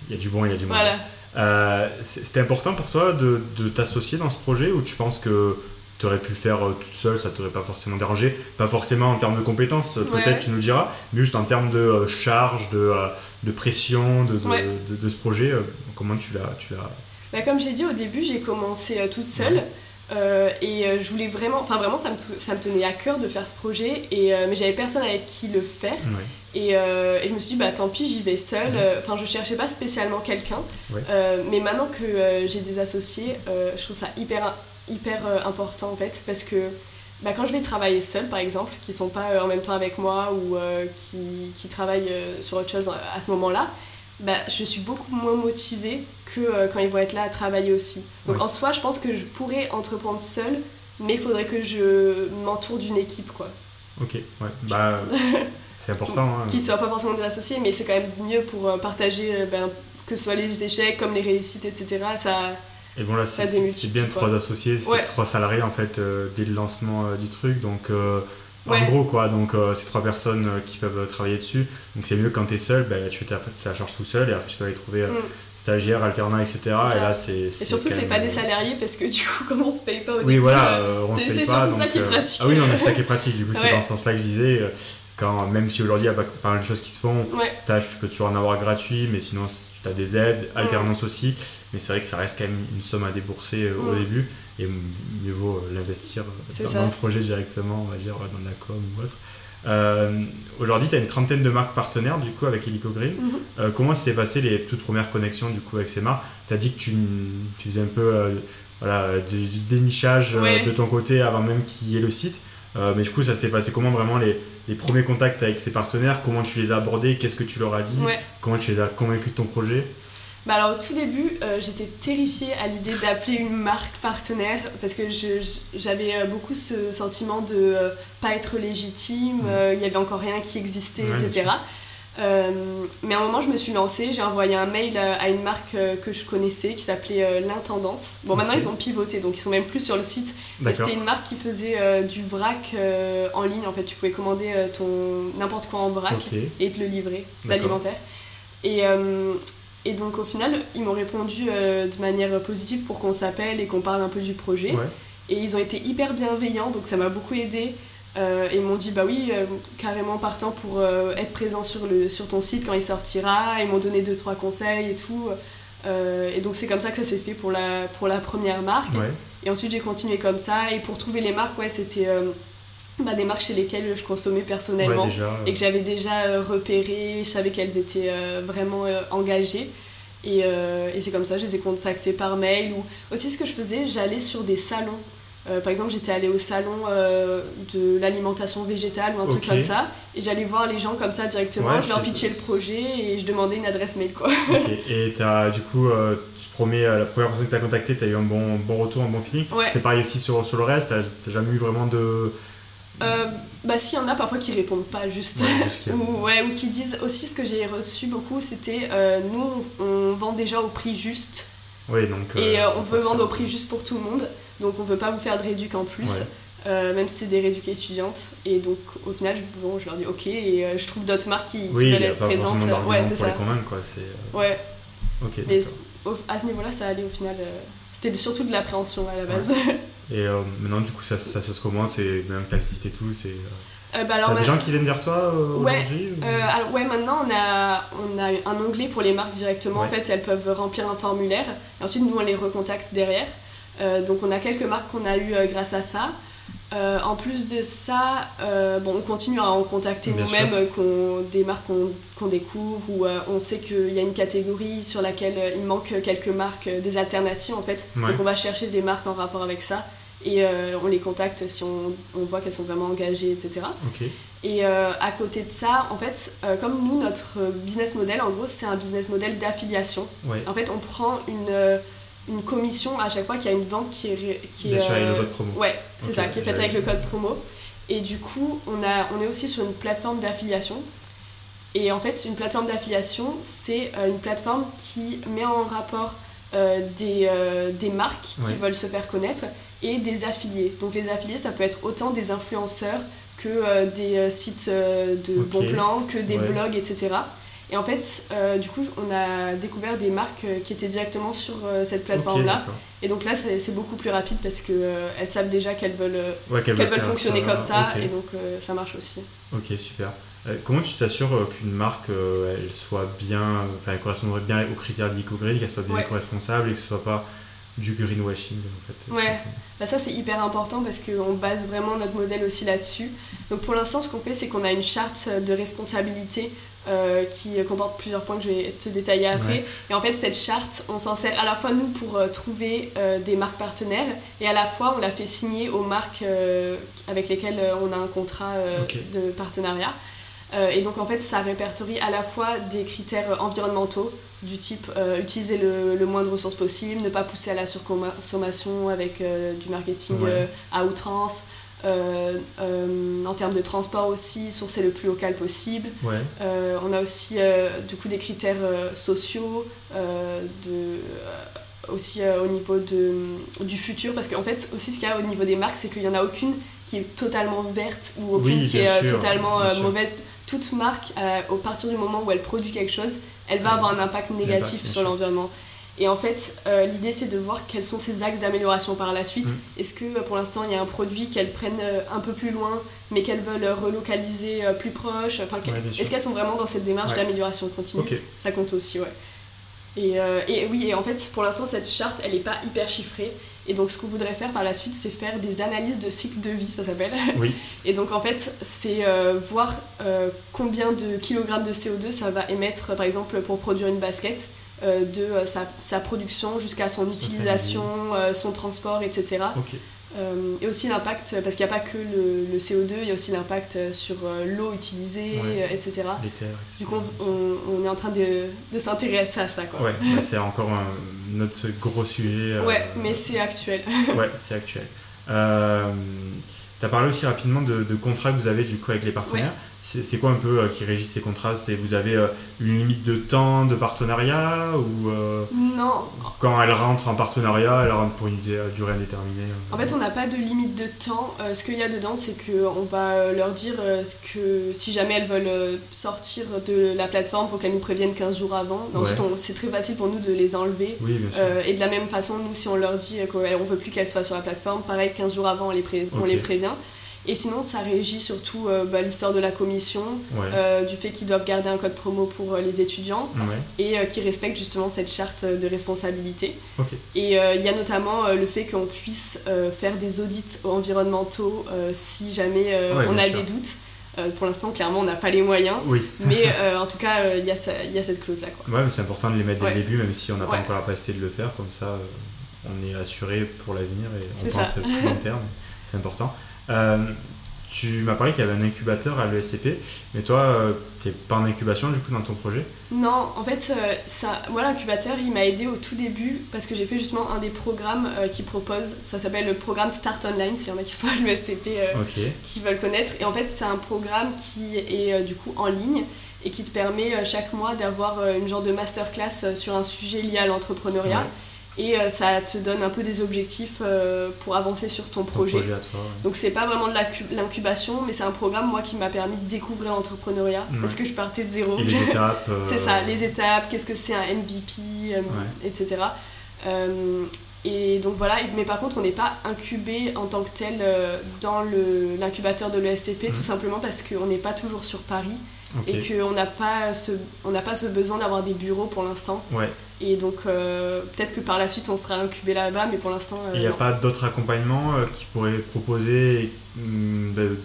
il y a du bon, il y a du mauvais. voilà. Euh, C'était important pour toi de, de t'associer dans ce projet ou tu penses que tu aurais pu le faire euh, toute seule, ça t'aurait pas forcément dérangé? Pas forcément en termes de compétences, euh, peut-être Ouais. tu nous le diras, mais juste en termes de charge, de, de pression de, de, Ouais. de- de ce projet, comment tu l'as. Bah, comme j'ai dit au début, j'ai commencé toute seule. Euh, et euh, je voulais vraiment, enfin vraiment, ça me, ça me tenait à cœur de faire ce projet. Et, euh, mais j'avais personne avec qui le faire. Et, euh, et je me suis dit, bah tant pis, j'y vais seule. Mhm. Enfin, je cherchais pas spécialement quelqu'un. Mais maintenant que j'ai des associés, je trouve ça hyper, hyper important en fait. Parce que bah, quand je vais travailler seule, par exemple, qui sont pas en même temps avec moi ou qui, qui travaillent sur autre chose à ce moment-là, bah, je suis beaucoup moins motivée que euh, quand ils vont être là à travailler aussi. Donc Ouais. en soi, je pense que je pourrais entreprendre seule, mais il faudrait que je m'entoure d'une équipe, quoi. Ok, ouais, bah c'est important. hein. qui ne soient pas forcément des associés, mais c'est quand même mieux pour euh, partager euh, ben, que ce soit les échecs comme les réussites, etc. Ça, Et bon là, c'est- bien trois associés, c'est Ouais. trois salariés en fait euh, dès le lancement euh, du truc, donc en gros quoi, donc euh, c'est trois personnes euh, qui peuvent euh, travailler dessus, donc c'est mieux quand t'es seul, bah, tu fais ta, charge tout seul et après tu dois aller trouver euh, Mm. stagiaire, alternant, etc. C'est Et là c'est... et surtout, c'est même, pas des salariés parce que du coup, comme on se paye pas au Oui début, voilà, euh, on se c'est- paye c'est pas, surtout ça qui est pratique. Ah oui non mais c'est ça qui est pratique, du coup c'est dans ce sens là que je disais, quand, même si aujourd'hui il y a pas, pas mal de choses qui se font, ouais, stage tu peux toujours en avoir gratuit, mais sinon tu as des aides, alternance aussi, mais c'est vrai que ça reste quand même une somme à débourser euh, au début, et mieux vaut euh, l'investir dans, le projet directement, on va dire, dans la com ou autre. Euh, aujourd'hui, tu as une trentaine de marques partenaires du coup avec Helico Green. Mhm. Euh, comment s'est passé les toutes premières connexions du coup avec ces marques Tu as dit que tu, tu faisais un peu euh, voilà, du, du dénichage Ouais. de ton côté avant même qu'il y ait le site. Euh, mais du coup, ça s'est passé comment vraiment les, les premiers contacts avec ces partenaires? Comment tu les as abordés? Qu'est-ce que tu leur as dit? Ouais. Comment tu les as convaincus de ton projet? Bah alors au tout début, euh, j'étais terrifiée à l'idée d'appeler une marque partenaire parce que j'avais euh, beaucoup ce sentiment de euh, pas être légitime, euh, il y avait encore rien qui existait, Ouais, etc. Euh, mais à un moment, je me suis lancée, j'ai envoyé un mail à une marque que je connaissais qui s'appelait L'Intendance. Bon, maintenant ils ont pivoté, donc ils sont même plus sur le site. C'était une marque qui faisait du vrac en ligne. En fait, tu pouvais commander ton n'importe quoi en vrac et te le livrer d'alimentaire. Et, et donc au final, ils m'ont répondu de manière positive pour qu'on s'appelle et qu'on parle un peu du projet. Et ils ont été hyper bienveillants, donc ça m'a beaucoup aidé. Euh, et ils m'ont dit bah oui, euh, carrément partant pour euh, être présent sur, le, sur ton site quand il sortira. Ils m'ont donné deux trois conseils et tout. et donc c'est comme ça que ça s'est fait pour la, pour la première marque. Et ensuite j'ai continué comme ça. Et pour trouver les marques, ouais, c'était bah, des marques chez lesquelles je consommais personnellement et que j'avais déjà repérées. Je savais qu'elles étaient vraiment engagées. Et, et c'est comme ça, je les ai contactées par mail. Ou aussi ce que je faisais, j'allais sur des salons euh, par exemple, j'étais allée au salon euh, de l'alimentation végétale ou un truc comme ça, et j'allais voir les gens comme ça directement, je leur pitchais le projet et je demandais une adresse mail. Quoi. Et as, du coup, euh, tu promets, la première personne que tu as contactée, tu as eu un bon, bon retour, un bon feeling. C'est pareil aussi sur, sur le reste, tu jamais eu vraiment de. bah si, il y en a parfois qui répondent pas juste. ou, ouais, ou qui disent aussi ce que j'ai reçu beaucoup, c'était nous on, vend déjà au prix juste. Oui, donc, et on veut vendre au prix juste pour tout le monde. Donc on veut pas vous faire de réduc en plus. Euh, même si c'est des réducs étudiantes. Et donc, au final, je, bon, je leur dis ok, et euh, je trouve d'autres marques qui, veulent être présentes. Ouais, c'est ça. quoi. Euh, ouais. Ok. Mais à ce niveau-là, ça allait au final. C'était surtout de l'appréhension à la base. Et maintenant, du coup, ça, ça se passe comment? C'est maintenant que tu as le site et tout, c'est. Bah alors, T'as des gens qui viennent vers toi aujourd'hui ouais, ouais, maintenant on a, on a un onglet pour les marques directement. En fait, elles peuvent remplir un formulaire. Et ensuite, nous, on les recontacte derrière. Euh, donc on a quelques marques qu'on a eues euh, grâce à ça. Euh, en plus de ça, bon, on continue à en contacter nous-mêmes, des marques qu'on découvre, ou on sait qu'il y a une catégorie sur laquelle il manque quelques marques, des alternatives en fait. Donc on va chercher des marques en rapport avec ça et on les contacte si on, on voit qu'elles sont vraiment engagées, etc. Et à côté de ça, en fait, comme nous, notre business model, en gros, c'est un business model d'affiliation. En fait, on prend une une commission à chaque fois qu'il y a une vente qui est. Qui avec le code promo. Ouais, c'est ça, qui est faite avec le code promo. Et du coup, on, a, on est aussi sur une plateforme d'affiliation. Et en fait, une plateforme d'affiliation, c'est euh, une plateforme qui met en rapport euh, des, euh, des, marques qui veulent se faire connaître et des affiliés. Donc les affiliés, ça peut être autant des influenceurs que des sites de bon plan, que des blogs, etc. Et en fait, euh, du coup, on a découvert des marques euh, qui étaient directement sur euh, cette plateforme-là. et donc là, c'est beaucoup plus rapide parce qu'elles savent déjà qu'elles veulent, qu'elles veulent fonctionner comme ça. Et donc, ça marche aussi. Ok, super. comment tu t'assures qu'une marque, elle soit bien, enfin, elle correspondrait bien aux critères d'EcoGreen, qu'elle soit bien éco-responsable et que ce soit pas du greenwashing en fait. Ouais, bah ça c'est hyper important parce qu'on base vraiment notre modèle aussi là-dessus. Donc pour l'instant ce qu'on fait c'est qu'on a une charte de responsabilité euh, qui comporte plusieurs points que je vais te détailler après. Et en fait, cette charte, on s'en sert à la fois nous pour euh, trouver euh, des marques partenaires et à la fois on la fait signer aux marques avec lesquelles on a un contrat de partenariat. et donc en fait, ça répertorie à la fois des critères environnementaux du type utiliser le, le, moins de ressources possible, ne pas pousser à la surconsommation avec du marketing à outrance, euh, euh, en termes de transport aussi, sourcer le plus local possible. Euh, on a aussi du coup des critères sociaux, de, aussi au niveau de, du futur, parce qu'en fait aussi ce qu'il y a au niveau des marques, c'est qu'il n'y en a aucune qui est totalement verte ou aucune qui est totalement mauvaise. Toute marque, au partir du moment où elle produit quelque chose, elle va avoir un impact négatif sur l'environnement. Et en fait, euh, l'idée c'est de voir quels sont ces axes d'amélioration par la suite. Mm. Est-ce que euh, pour l'instant il y a un produit qu'elles prennent euh, un peu plus loin, mais qu'elles veulent relocaliser plus proche? Enfin, Est-ce qu'elles sont vraiment dans cette démarche d'amélioration continue? Ça compte aussi, ouais. Et, et, oui, et en fait, pour l'instant, cette charte, elle n'est pas hyper chiffrée. Et donc, ce qu'on voudrait faire par la suite, c'est faire des analyses de cycle de vie, ça s'appelle. Oui. Et donc, en fait, c'est voir combien de kilogrammes de CO2 ça va émettre, par exemple, pour produire une basket euh, de euh, sa, production jusqu'à son utilisation, euh, son transport, etc. et aussi l'impact, parce qu'il n'y a pas que le, CO2, il y a aussi l'impact sur l'eau utilisée, etc. Du coup, on, est en train de, de s'intéresser à ça. Quoi. Ouais, c'est encore un autre gros sujet. Ouais, mais c'est actuel. ouais, c'est actuel. tu as parlé aussi rapidement de, de, contrats que vous avez du coup avec les partenaires. C'est quoi un peu qui régit ces contrats? C'est vous avez une limite de temps de partenariat ou Non. Quand elle rentre en partenariat, elle rentre pour une durée indéterminée En fait, on n'a pas de limite de temps. ce qu'il y a dedans, c'est qu'on va leur dire que si jamais elles veulent sortir de la plateforme, il faut qu'elles nous préviennent 15 jours avant. c'est très facile pour nous de les enlever. et de la même façon, nous, si on leur dit qu'on ne veut plus qu'elles soient sur la plateforme, pareil, 15 jours avant, on les, on les prévient. Et sinon, ça régit surtout euh, bah, l'histoire de la commission, euh, du fait qu'ils doivent garder un code promo pour euh, les étudiants et qu'ils respectent justement cette charte de responsabilité. Et il y a notamment le fait qu'on puisse faire des audits environnementaux si jamais on a des doutes. pour l'instant, clairement, on n'a pas les moyens. Mais en tout cas, il y, y, a cette clause-là. Ouais, mais c'est important de les mettre dès le début, même si on n'a pas encore la capacité de le faire. Comme ça, on est assuré pour l'avenir et on pense plus long terme. C'est important. Euh, tu m'as parlé qu'il y avait un incubateur à l'ESCP, mais toi, euh, tu n'es pas en incubation du coup dans ton projet? Non, en fait, euh, ça, moi l'incubateur, il m'a aidé au tout début parce que j'ai fait justement un des programmes qui propose, ça s'appelle le programme Start Online, s'il y en a qui sont à l'ESCP qui veulent connaître. Et en fait, c'est un programme qui est du coup en ligne et qui te permet chaque mois d'avoir une genre de masterclass sur un sujet lié à l'entrepreneuriat et euh, ça te donne un peu des objectifs euh, pour avancer sur ton projet. Donc c'est pas vraiment de l'incubation, mais c'est un programme moi qui m'a permis de découvrir l'entrepreneuriat parce que je partais de zéro. Et les étapes. c'est ça, euh, les étapes, qu'est-ce que c'est un MVP, etc. et donc voilà, mais par contre on n'est pas incubé en tant que tel dans l'incubateur de l'ESCP, tout simplement parce qu'on n'est pas toujours sur Paris et qu'on n'a pas, ce, pas ce besoin d'avoir des bureaux pour l'instant. Ouais. Et donc, euh, peut-être que par la suite, on sera incubé là-bas, mais pour l'instant. Il n'y a pas d'autres accompagnements euh, qui pourraient proposer mm, de,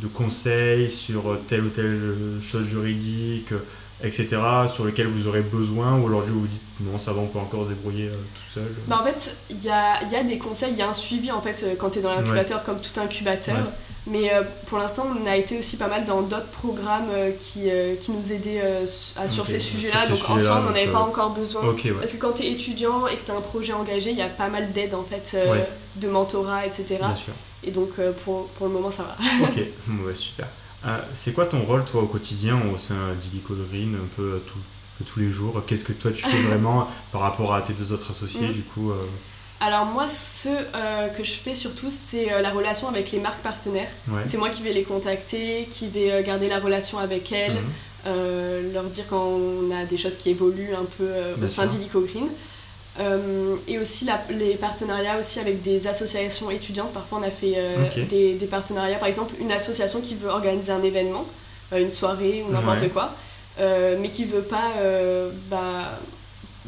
de, conseils sur telle ou telle chose juridique, etc., sur lesquels vous aurez besoin, ou aujourd'hui vous vous dites non, ça va, on peut encore se débrouiller euh, tout seul bah En fait, il y a, y a, des conseils, il y a un suivi en fait quand tu es dans l'incubateur, comme tout incubateur. Mais euh, pour l'instant, on a été aussi pas mal dans d'autres programmes euh, qui, euh, qui nous aidaient sur ces sujets-là. donc en soi, on n'en avait pas encore besoin. Parce que quand tu es étudiant et que tu as un projet engagé, il y a pas mal d'aides en fait, de mentorat, etc. Et donc pour, pour, le moment, ça va. ok, ouais, super. c'est quoi ton rôle, toi, au quotidien, au sein d'Illico Green, un peu tout, tous les jours? Qu'est-ce que toi, tu fais vraiment par rapport à tes deux autres associés, mm. du coup alors moi, ce euh, que je fais surtout, c'est euh, la relation avec les marques partenaires. C'est moi qui vais les contacter, qui vais euh, garder la relation avec elles, mhm. leur dire quand on a des choses qui évoluent un peu au sein d'Illico Green. et aussi les partenariats aussi avec des associations étudiantes. Parfois, on a fait des, des, partenariats. Par exemple, une association qui veut organiser un événement, une soirée ou n'importe quoi, mais qui veut pas... Bah,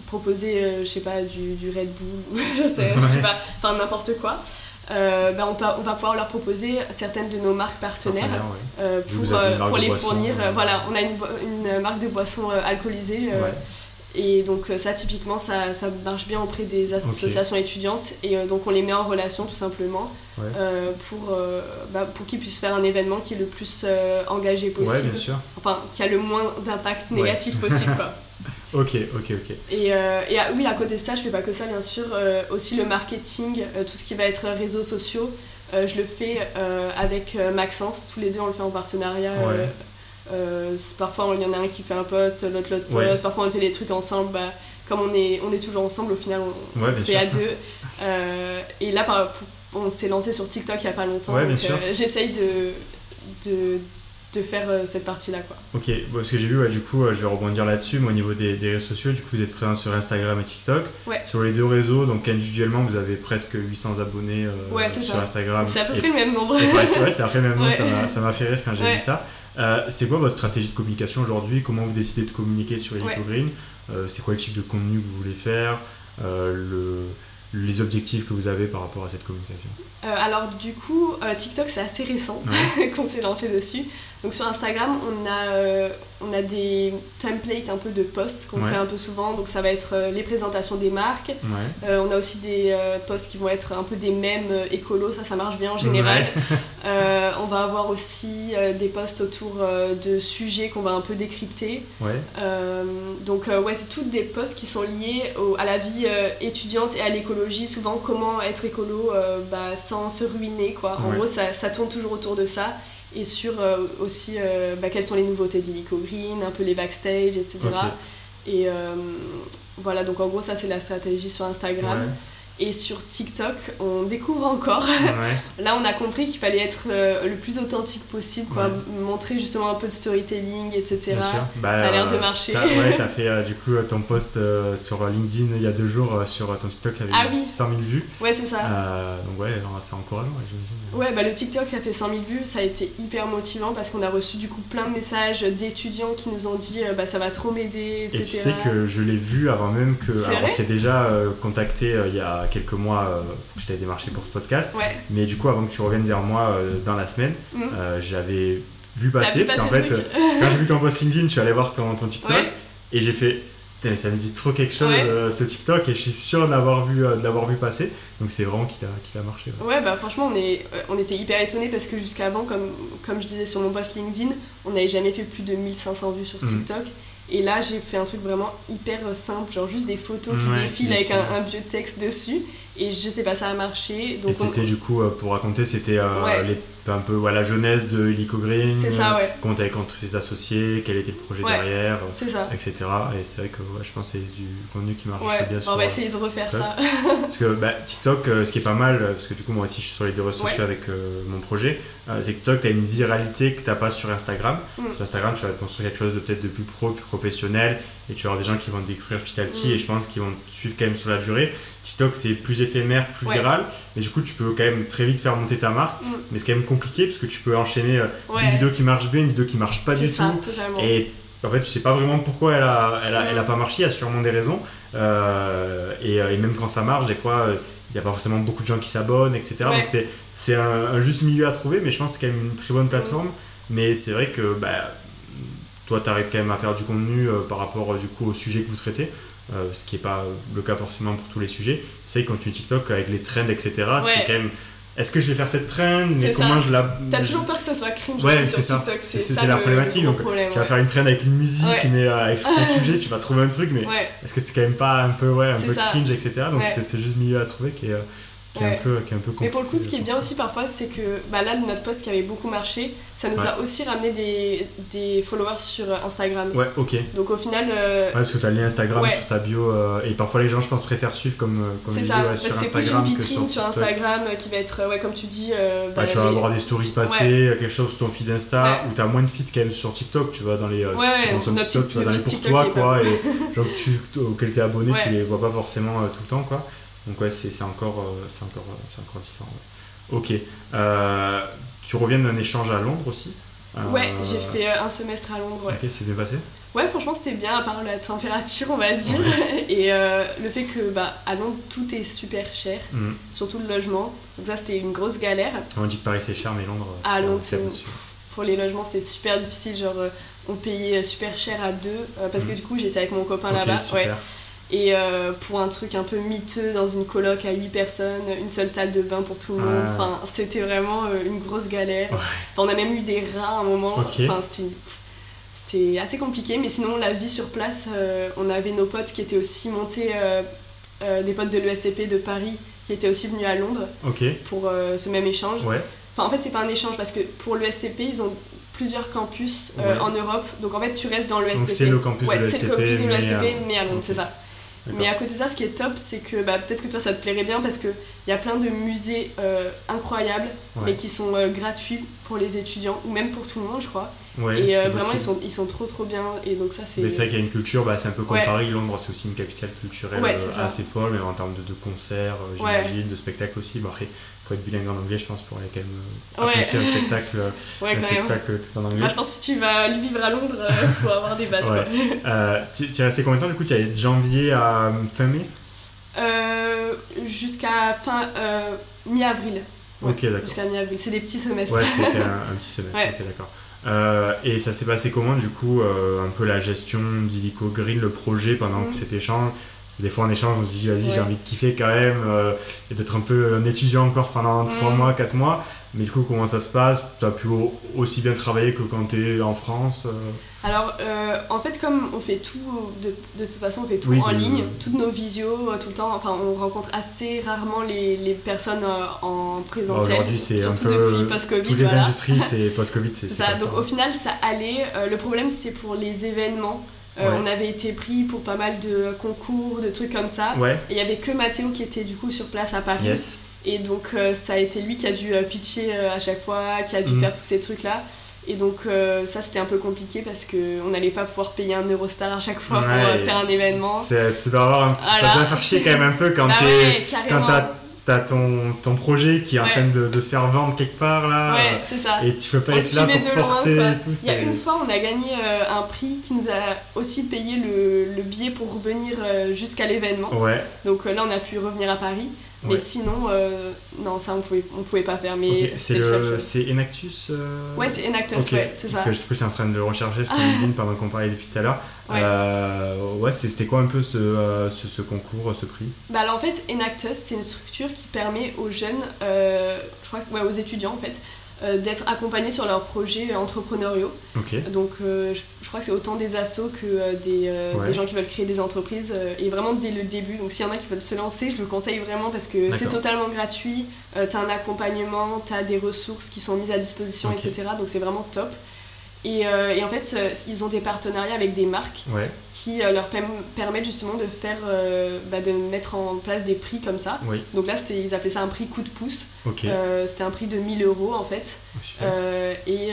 proposer, euh, je sais pas, du, du Red Bull, je sais, je sais pas, enfin n'importe quoi. Euh, ben on, on, va pouvoir leur proposer certaines de nos marques partenaires euh, pour, pour les fournir. voilà, on a une, une marque de boissons alcoolisées. Et donc ça, typiquement, ça, ça, marche bien auprès des associations étudiantes. Et donc on les met en relation tout simplement pour, bah, pour qu'ils puissent faire un événement qui est le plus engagé possible. Enfin, qui a le moins d'impact négatif possible. Quoi. Ok, ok, ok. Et, euh, et oui, à côté de ça, je fais pas que ça, bien sûr. Euh, aussi le marketing, euh, tout ce qui va être réseaux sociaux, je le fais avec Maxence. Tous les deux, on le fait en partenariat. parfois, il y en a un qui fait un post, l'autre l'autre post. Parfois, on fait des trucs ensemble. Bah, comme on est, on est toujours ensemble, au final, on, fait à deux. et là, on s'est lancé sur TikTok il y a pas longtemps. donc j'essaye de, de de faire euh, cette partie-là. Quoi. Ok, bon, parce que j'ai vu, du coup, euh, je vais rebondir là-dessus, mais au niveau des, des, réseaux sociaux, du coup, vous êtes présent sur Instagram et TikTok. Sur les deux réseaux, donc individuellement, vous avez presque 800 abonnés euh, sur Instagram. C'est à peu près le même nombre. C'est à peu près le même nombre, ça m'a fait rire quand j'ai vu ça. c'est quoi votre stratégie de communication aujourd'hui? Comment vous décidez de communiquer sur Eco Green? C'est quoi le type de contenu que vous voulez faire? Le les objectifs que vous avez par rapport à cette communication? Euh, Alors du coup, euh, TikTok c'est assez récent qu'on s'est lancé dessus. Donc sur Instagram, on a, euh, on a des templates un peu de posts qu'on fait un peu souvent. Donc ça va être les présentations des marques. on a aussi des posts qui vont être un peu des mêmes écolos, ça ça marche bien en général. on va avoir aussi des posts autour de sujets qu'on va un peu décrypter. donc ouais, c'est toutes des posts qui sont liés à la vie étudiante et à l'écologie l'écologie, souvent comment être écolo bah, sans se ruiner. Quoi. En gros, ça, ça, tourne toujours autour de ça. Et sur aussi bah, quelles sont les nouveautés d'Illico Green, un peu les backstage, etc. Et voilà, donc en gros, ça c'est la stratégie sur Instagram. Et sur TikTok, on découvre encore. Là, on a compris qu'il fallait être euh, le plus authentique possible, quoi. montrer justement un peu de storytelling, etc. Bah, ça a l'air de marcher. ouais, t'as fait euh, du coup ton post euh, sur LinkedIn il y a deux jours sur ton TikTok avait ah, 100 000 vues. Ouais, c'est ça. donc ouais, c'est encourageant, j'imagine. Ouais, bah le TikTok a fait 100 000 vues, ça a été hyper motivant parce qu'on a reçu du coup plein de messages d'étudiants qui nous ont dit bah ça va trop m'aider, etc. Et tu sais que je l'ai vu avant même que. Alors, on s'est déjà contacté il y a quelques mois, euh, je t'avais démarché pour ce podcast. Mais du coup, avant que tu reviennes vers moi euh, dans la semaine, mm. euh, j'avais vu passer. en fait, quand j'ai vu ton post LinkedIn, je suis allé voir ton, ton TikTok et j'ai fait. Ça me dit trop quelque chose ce TikTok et je suis sûr de l'avoir vu, de l'avoir vu passer. Donc c'est vraiment qu'il a, qu'il a marché. Ouais. bah franchement, on, est, on était hyper étonnés parce que jusqu'avant, comme, comme je disais sur mon post LinkedIn, on n'avait jamais fait plus de 1500 vues sur mm. TikTok. Et là, j'ai fait un truc vraiment hyper simple, genre juste des photos qui défilent avec un, vieux texte dessus. Et je sais pas, ça a marché. Donc et c'était du coup, euh, pour raconter, c'était euh, les un peu la jeunesse de Lico Green, ça, ouais. compte avec entre ses associés, quel était le projet derrière, ça. etc. Et c'est vrai que je pense que c'est du contenu qui marche bien sûr. On va essayer de refaire ça. parce que bah, TikTok, euh, ce qui est pas mal, parce que du coup moi aussi je suis sur les deux réseaux sociaux avec mon projet, c'est que TikTok, tu as une viralité que tu pas sur Instagram. Mm. Sur Instagram, tu vas te construire quelque chose de peut-être de plus pro, plus professionnel, et tu vas avoir des gens qui vont te découvrir petit à petit, mm. et je pense qu'ils vont te suivre quand même sur la durée. TikTok, c'est plus éphémère, plus viral, mais du coup, tu peux quand même très vite faire monter ta marque. Mm. Mais c'est quand même compliqué parce que tu peux enchaîner euh, une vidéo qui marche bien, une vidéo qui marche pas du tout. Et en fait, tu sais pas vraiment pourquoi elle a, elle a, elle a mm. pas marché, il y a sûrement des raisons. Euh, et, euh, et, même quand ça marche, des fois, il n'y a pas forcément beaucoup de gens qui s'abonnent, etc. Donc c'est un, un, juste milieu à trouver, mais je pense que c'est quand même une très bonne plateforme. Mm. Mais c'est vrai que bah, toi, tu arrives quand même à faire du contenu par rapport du coup au sujet que vous traitez. Euh, ce qui n'est pas le cas forcément pour tous les sujets. C'est quand tu TikTok avec les trends, etc., c'est quand même. Est-ce que je vais faire cette trend? Mais comment je la. T'as toujours peur que ça soit cringe ouais, c'est ça. C'est la problématique. Donc, tu vas faire une trend avec une musique, mais euh, avec ton sujet, tu vas trouver un truc, mais est-ce que c'est quand même pas un peu, ouais, un peu cringe, etc. Donc, c'est juste milieu à trouver qui est. Euh, qui, est un peu, qui est un peu Mais pour le coup, ce qui est bien aussi parfois, c'est que bah là, notre post qui avait beaucoup marché, ça nous a aussi ramené des, des, followers sur Instagram. Ouais, ok. Donc au final. Euh, ouais, parce que tu as le lien Instagram sur ta bio. Euh, et parfois, les gens, je pense, préfèrent suivre comme, euh, comme C'est ça, sur c'est plus une vitrine sur, Instagram qui va être, ouais, comme tu dis. Bah, tu vas avoir des stories passées, quelque chose sur ton feed Insta, ou tu as moins de feed quand même sur TikTok. Tu vas dans les. Ouais, sur TikTok, tu vas dans les pour toi, quoi. Et genre, tu, auxquels tu es abonné, tu les vois pas forcément tout le temps, quoi. Donc ouais, c'est encore, c'est encore, c'est encore différent. Ok. Euh, tu reviens d'un échange à Londres aussi? Ouais, j'ai fait euh, un semestre à Londres. Ok, c'est bien passé? Ouais, franchement, c'était bien, à part la température, on va dire. Et euh, le fait que bah, à Londres, tout est super cher, mm. surtout le logement. Donc, ça, c'était une grosse galère. On dit que Paris c'est cher, mais Londres. À Londres, c'est. Pour les logements, c'était super difficile. Genre, on payait super cher à deux, parce que mm. du coup, j'étais avec mon copain là-bas. Ouais. Et euh, pour un truc un peu miteux dans une coloc à 8 personnes, une seule salle de bain pour tout le monde. Enfin, c'était vraiment euh, une grosse galère. on a même eu des rats à un moment. Enfin, c'était assez compliqué. Mais sinon, la vie sur place, euh, on avait nos potes qui étaient aussi montés, des potes de l'ESCP de Paris, qui étaient aussi venus à Londres pour ce même échange. Enfin, en fait, c'est pas un échange parce que pour l'ESCP, ils ont plusieurs campus en Europe. Donc en fait, tu restes dans l'ESCP. C'est le campus de l'ESCP, mais, à Londres, c'est ça. Mais à côté de ça, ce qui est top, c'est que bah, peut-être que toi ça te plairait bien parce qu'il y a plein de musées euh, incroyables, mais qui sont euh, gratuits pour les étudiants ou même pour tout le monde, je crois. et euh, vraiment, ils sont, ils sont trop trop bien. Et donc, ça, c'est. Mais c'est vrai qu'il y a une culture, bah, c'est un peu comme Paris. Londres, c'est aussi une capitale culturelle assez folle, mais en termes de, de concerts, j'imagine, de spectacles aussi. Après, faut être bilingue en anglais, je pense, pour aller quand même apprécier un spectacle, un spectacle tout en anglais. Bah, je pense que si tu vas vivre à Londres, il faut avoir des bases. tu, tu es resté combien de temps du coup? Tu es de janvier à fin mai? Jusqu'à fin mi-avril. ok, d'accord. Jusqu'à mi-avril. C'est des petits semestres. Ouais, c'était un, petit semestre. Ok, d'accord. Euh, et ça s'est passé comment du coup, euh, un peu la gestion d'Illico Green, le projet pendant que cet échange? Des fois, on échange, on se dit, vas-y, j'ai envie de kiffer quand même, euh, et d'être un peu un étudiant encore pendant 3 Mm. mois, 4 mois. Mais du coup, comment ça se passe? Tu as pu au- aussi bien travailler que quand tu es en France euh, Alors, euh, en fait, comme on fait tout, de, de toute façon, on fait tout Oui, en de- ligne, toutes nos visios, tout le temps, enfin, on rencontre assez rarement les, les personnes en présentiel. Aujourd'hui, c'est un peu. depuis post-Covid. Toutes les voilà. industries, c'est post-Covid, c'est ça, donc au final, ça allait. Euh, le problème, c'est pour les événements. Euh, Ouais. On avait été pris pour pas mal de concours, de trucs comme ça. Ouais, Et il y avait que Mathéo qui était du coup sur place à Paris. yes. Et donc euh, ça a été lui qui a dû euh, pitcher à chaque fois, qui a dû Mhm. faire tous ces trucs-là. Et donc euh, ça c'était un peu compliqué parce qu'on n'allait pas pouvoir payer un Eurostar à chaque fois pour Ouais. faire un événement. Tu dois avoir un petit. Ça doit faire chier quand même un peu quand Bah t'es. ouais, Quand carrément. t'as t'as ton, ton projet qui est en Ouais. train de, de se faire vendre quelque part là. Ouais, c'est ça. Et tu peux pas On être là pour loin, porter quoi. et tout. Il y a une fois, on a gagné euh, un prix qui nous a aussi payé le, le billet pour revenir euh, jusqu'à l'événement. Ouais, Donc euh, là, on a pu revenir à Paris. Mais sinon, euh, non, ça, on pouvait, on pouvait pas faire. Mais. C'est le c'est Enactus euh, Ouais, c'est Enactus, Ok, ouais, c'est Parce ça. que du coup, j'étais en train de le rechercher sur LinkedIn pendant qu'on parlait depuis tout à l'heure. Ouais. Euh, ouais, c'était quoi un peu ce, euh, ce, ce concours, ce prix? Bah alors en fait, Enactus, c'est une structure qui permet aux jeunes, je crois, ouais, aux étudiants en fait, euh, d'être accompagnés sur leurs projets entrepreneuriaux. Donc euh, je, je crois que c'est autant des assos que euh, des, Ouais. des gens qui veulent créer des entreprises et vraiment dès le début. Donc s'il y en a qui veulent se lancer, je le conseille vraiment parce que c'est totalement gratuit, euh, t'as un accompagnement, t'as des ressources qui sont mises à disposition, etc. Donc c'est vraiment top. Et, euh, et en fait, euh, ils ont des partenariats avec des marques Ouais, qui euh, leur perm- permettent justement de faire, bah, de mettre en place des prix comme ça. oui, Donc là, ils appelaient ça un prix coup de pouce. c'était un prix de 1000 euros en fait. Euh, et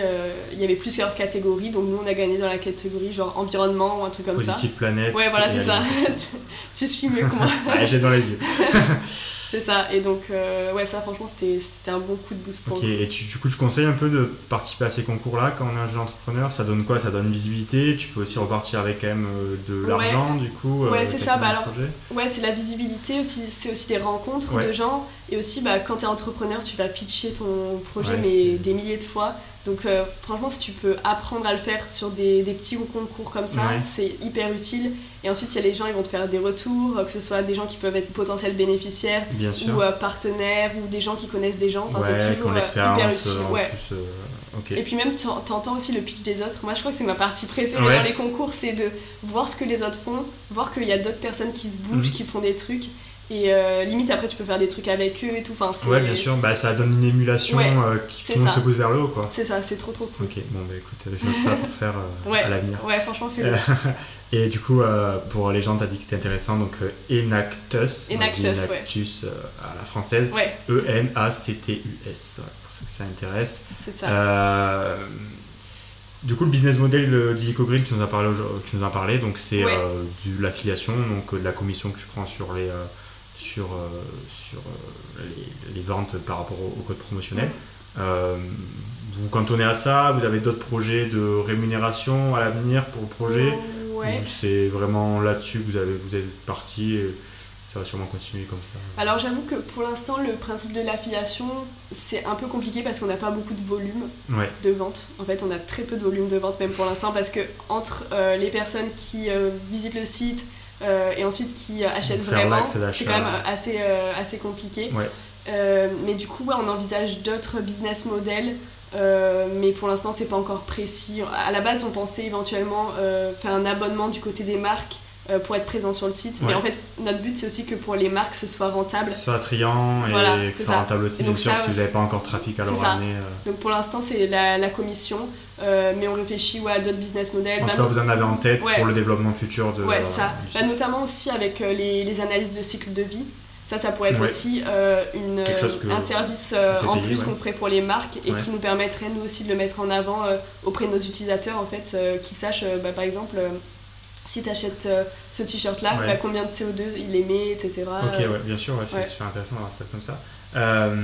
il y avait plusieurs catégories. Donc nous, on a gagné dans la catégorie genre environnement ou un truc comme Positive planète. ça. Ouais, voilà, c'est ça. tu suis mieux que moi. Ouais, j'ai dans les yeux. c'est ça. Et donc, euh, ouais, ça, franchement, c'était c'était un bon coup de boost pour Ok, et tu, du coup, je conseille un peu de participer à ces concours-là quand on est un jeune entrepreneur? Ça donne quoi? Ça donne visibilité? Tu peux aussi repartir avec quand même euh, de Ouais. l'argent, du coup. euh, Ouais, c'est ça, bah alors. Ouais, c'est la visibilité aussi, c'est aussi des rencontres Ouais. de gens. Et aussi, bah, quand tu es entrepreneur, tu vas pitcher ton projet Ouais, mais des milliers de fois. Donc euh, franchement, si tu peux apprendre à le faire sur des, des petits concours comme ça, Ouais. c'est hyper utile. Et ensuite, il y a les gens, ils vont te faire des retours, euh, que ce soit des gens qui peuvent être potentiels bénéficiaires Bien sûr. ou euh, partenaires ou des gens qui connaissent des gens. Enfin, ouais, c'est toujours euh, hyper utile. Ouais. plus. Et puis même, t'en- t'entends aussi le pitch des autres. Moi, je crois que c'est ma partie préférée dans les concours, c'est de voir ce que les autres font, voir qu'il y a d'autres personnes qui se bougent, Mhm. qui font des trucs. Et euh, limite, après, tu peux faire des trucs avec eux et tout. Enfin, Ouais, bien sûr, bah, ça donne une émulation Ouais, euh, qui tout le monde se pousse vers le haut, quoi. C'est ça, c'est trop trop cool. Ok, bon, bah écoute, je note ça pour faire euh, Ouais, à l'avenir. ouais, franchement, fais-le. Et du coup, pour les gens, t'as dit que c'était intéressant, donc Enactus. Enactus, ouais. Enactus à la française. Ouais, E-N-A-C-T-U-S, pour ceux que ça intéresse. c'est ça. Du coup, le business model de d'Illico Green, tu nous as parlé, tu nous en as parlé donc c'est de l'affiliation, donc de la commission que tu prends sur les, sur, euh, sur euh, les, les ventes par rapport au, au code promotionnel. Euh, vous vous cantonnez à ça, vous avez d'autres projets de rémunération à l'avenir pour le projet Ouais. C'est vraiment là-dessus que vous, avez, vous êtes parti et ça va sûrement continuer comme ça Alors j'avoue que pour l'instant le principe de l'affiliation c'est un peu compliqué parce qu'on n'a pas beaucoup de volume Ouais, de vente. En fait on a très peu de volume de vente même pour l'instant parce que entre euh, les personnes qui euh, visitent le site euh, et ensuite qui achètent Faire vraiment, c'est quand même assez, euh, assez compliqué. Ouais. Euh, mais du coup ouais, on envisage d'autres business models. mais pour l'instant c'est pas encore précis. À la base on pensait éventuellement faire un abonnement du côté des marques pour être présent sur le site. Mais en fait notre but c'est aussi que pour les marques ce soit rentable. soit attrayant et Voilà, que ce soit rentable aussi, bien sûr, ça, si vous n'avez pas encore de trafic à leur ça. amener. euh. Donc pour l'instant c'est la, la commission, euh, mais on réfléchit ouais, à d'autres business models. En Bah, tout cas, vous en avez en tête Ouais. pour le développement futur de. Ouais, euh, ça. Bah, notamment aussi avec euh, les, les analyses de cycle de vie. Ça, ça pourrait être aussi euh, une, un service euh, en payer, plus qu'on ferait pour les marques et qui nous permettrait nous aussi de le mettre en avant euh, auprès de nos utilisateurs en fait, euh, qui sachent euh, bah, par exemple euh, si tu achètes ce t-shirt là, Ouais. bah, combien de CO2 il émet, etc. Ok, ouais, bien sûr, ouais, c'est super intéressant d'avoir ça comme ça. Euh,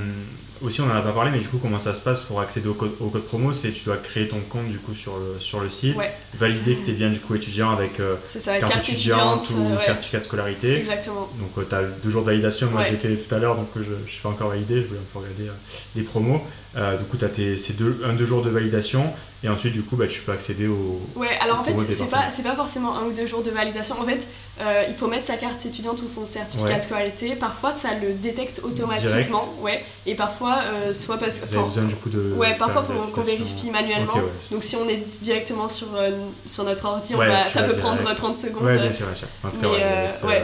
aussi, on en a pas parlé, mais du coup, comment ça se passe pour accéder au code, au code promo C'est tu dois créer ton compte du coup sur le, sur le site, Ouais. valider que tu es bien du coup étudiant avec euh, ça, carte, carte étudiante, étudiante. ou euh, ouais, certificat de scolarité. Exactement. Donc tu as deux jours de validation, moi Ouais. je l'ai fait tout à l'heure, donc euh, je ne suis pas encore validé, je voulais un peu regarder euh, les promos. Euh, du coup, tu as tes, ces deux, un, deux jours de validation, et ensuite du coup, bah, tu peux accéder au... Ouais, alors en fait, c'est pas, c'est pas forcément un ou deux jours de validation. En fait, euh, il faut mettre sa carte étudiante ou son certificat de scolarité. Parfois, ça le détecte automatiquement. Ouais. Et parfois, euh, soit parce que. Vous avez enfin, besoin du coup de... Ouais, parfois, faire faut qu'on vérifie manuellement. Ouais. Donc, si on est directement sur, euh, sur notre ordi, Ouais, va- ça peut direct. prendre 30 secondes. Ouais, bien sûr, bien sûr. En tout cas, Mais, ouais, c'est, ouais.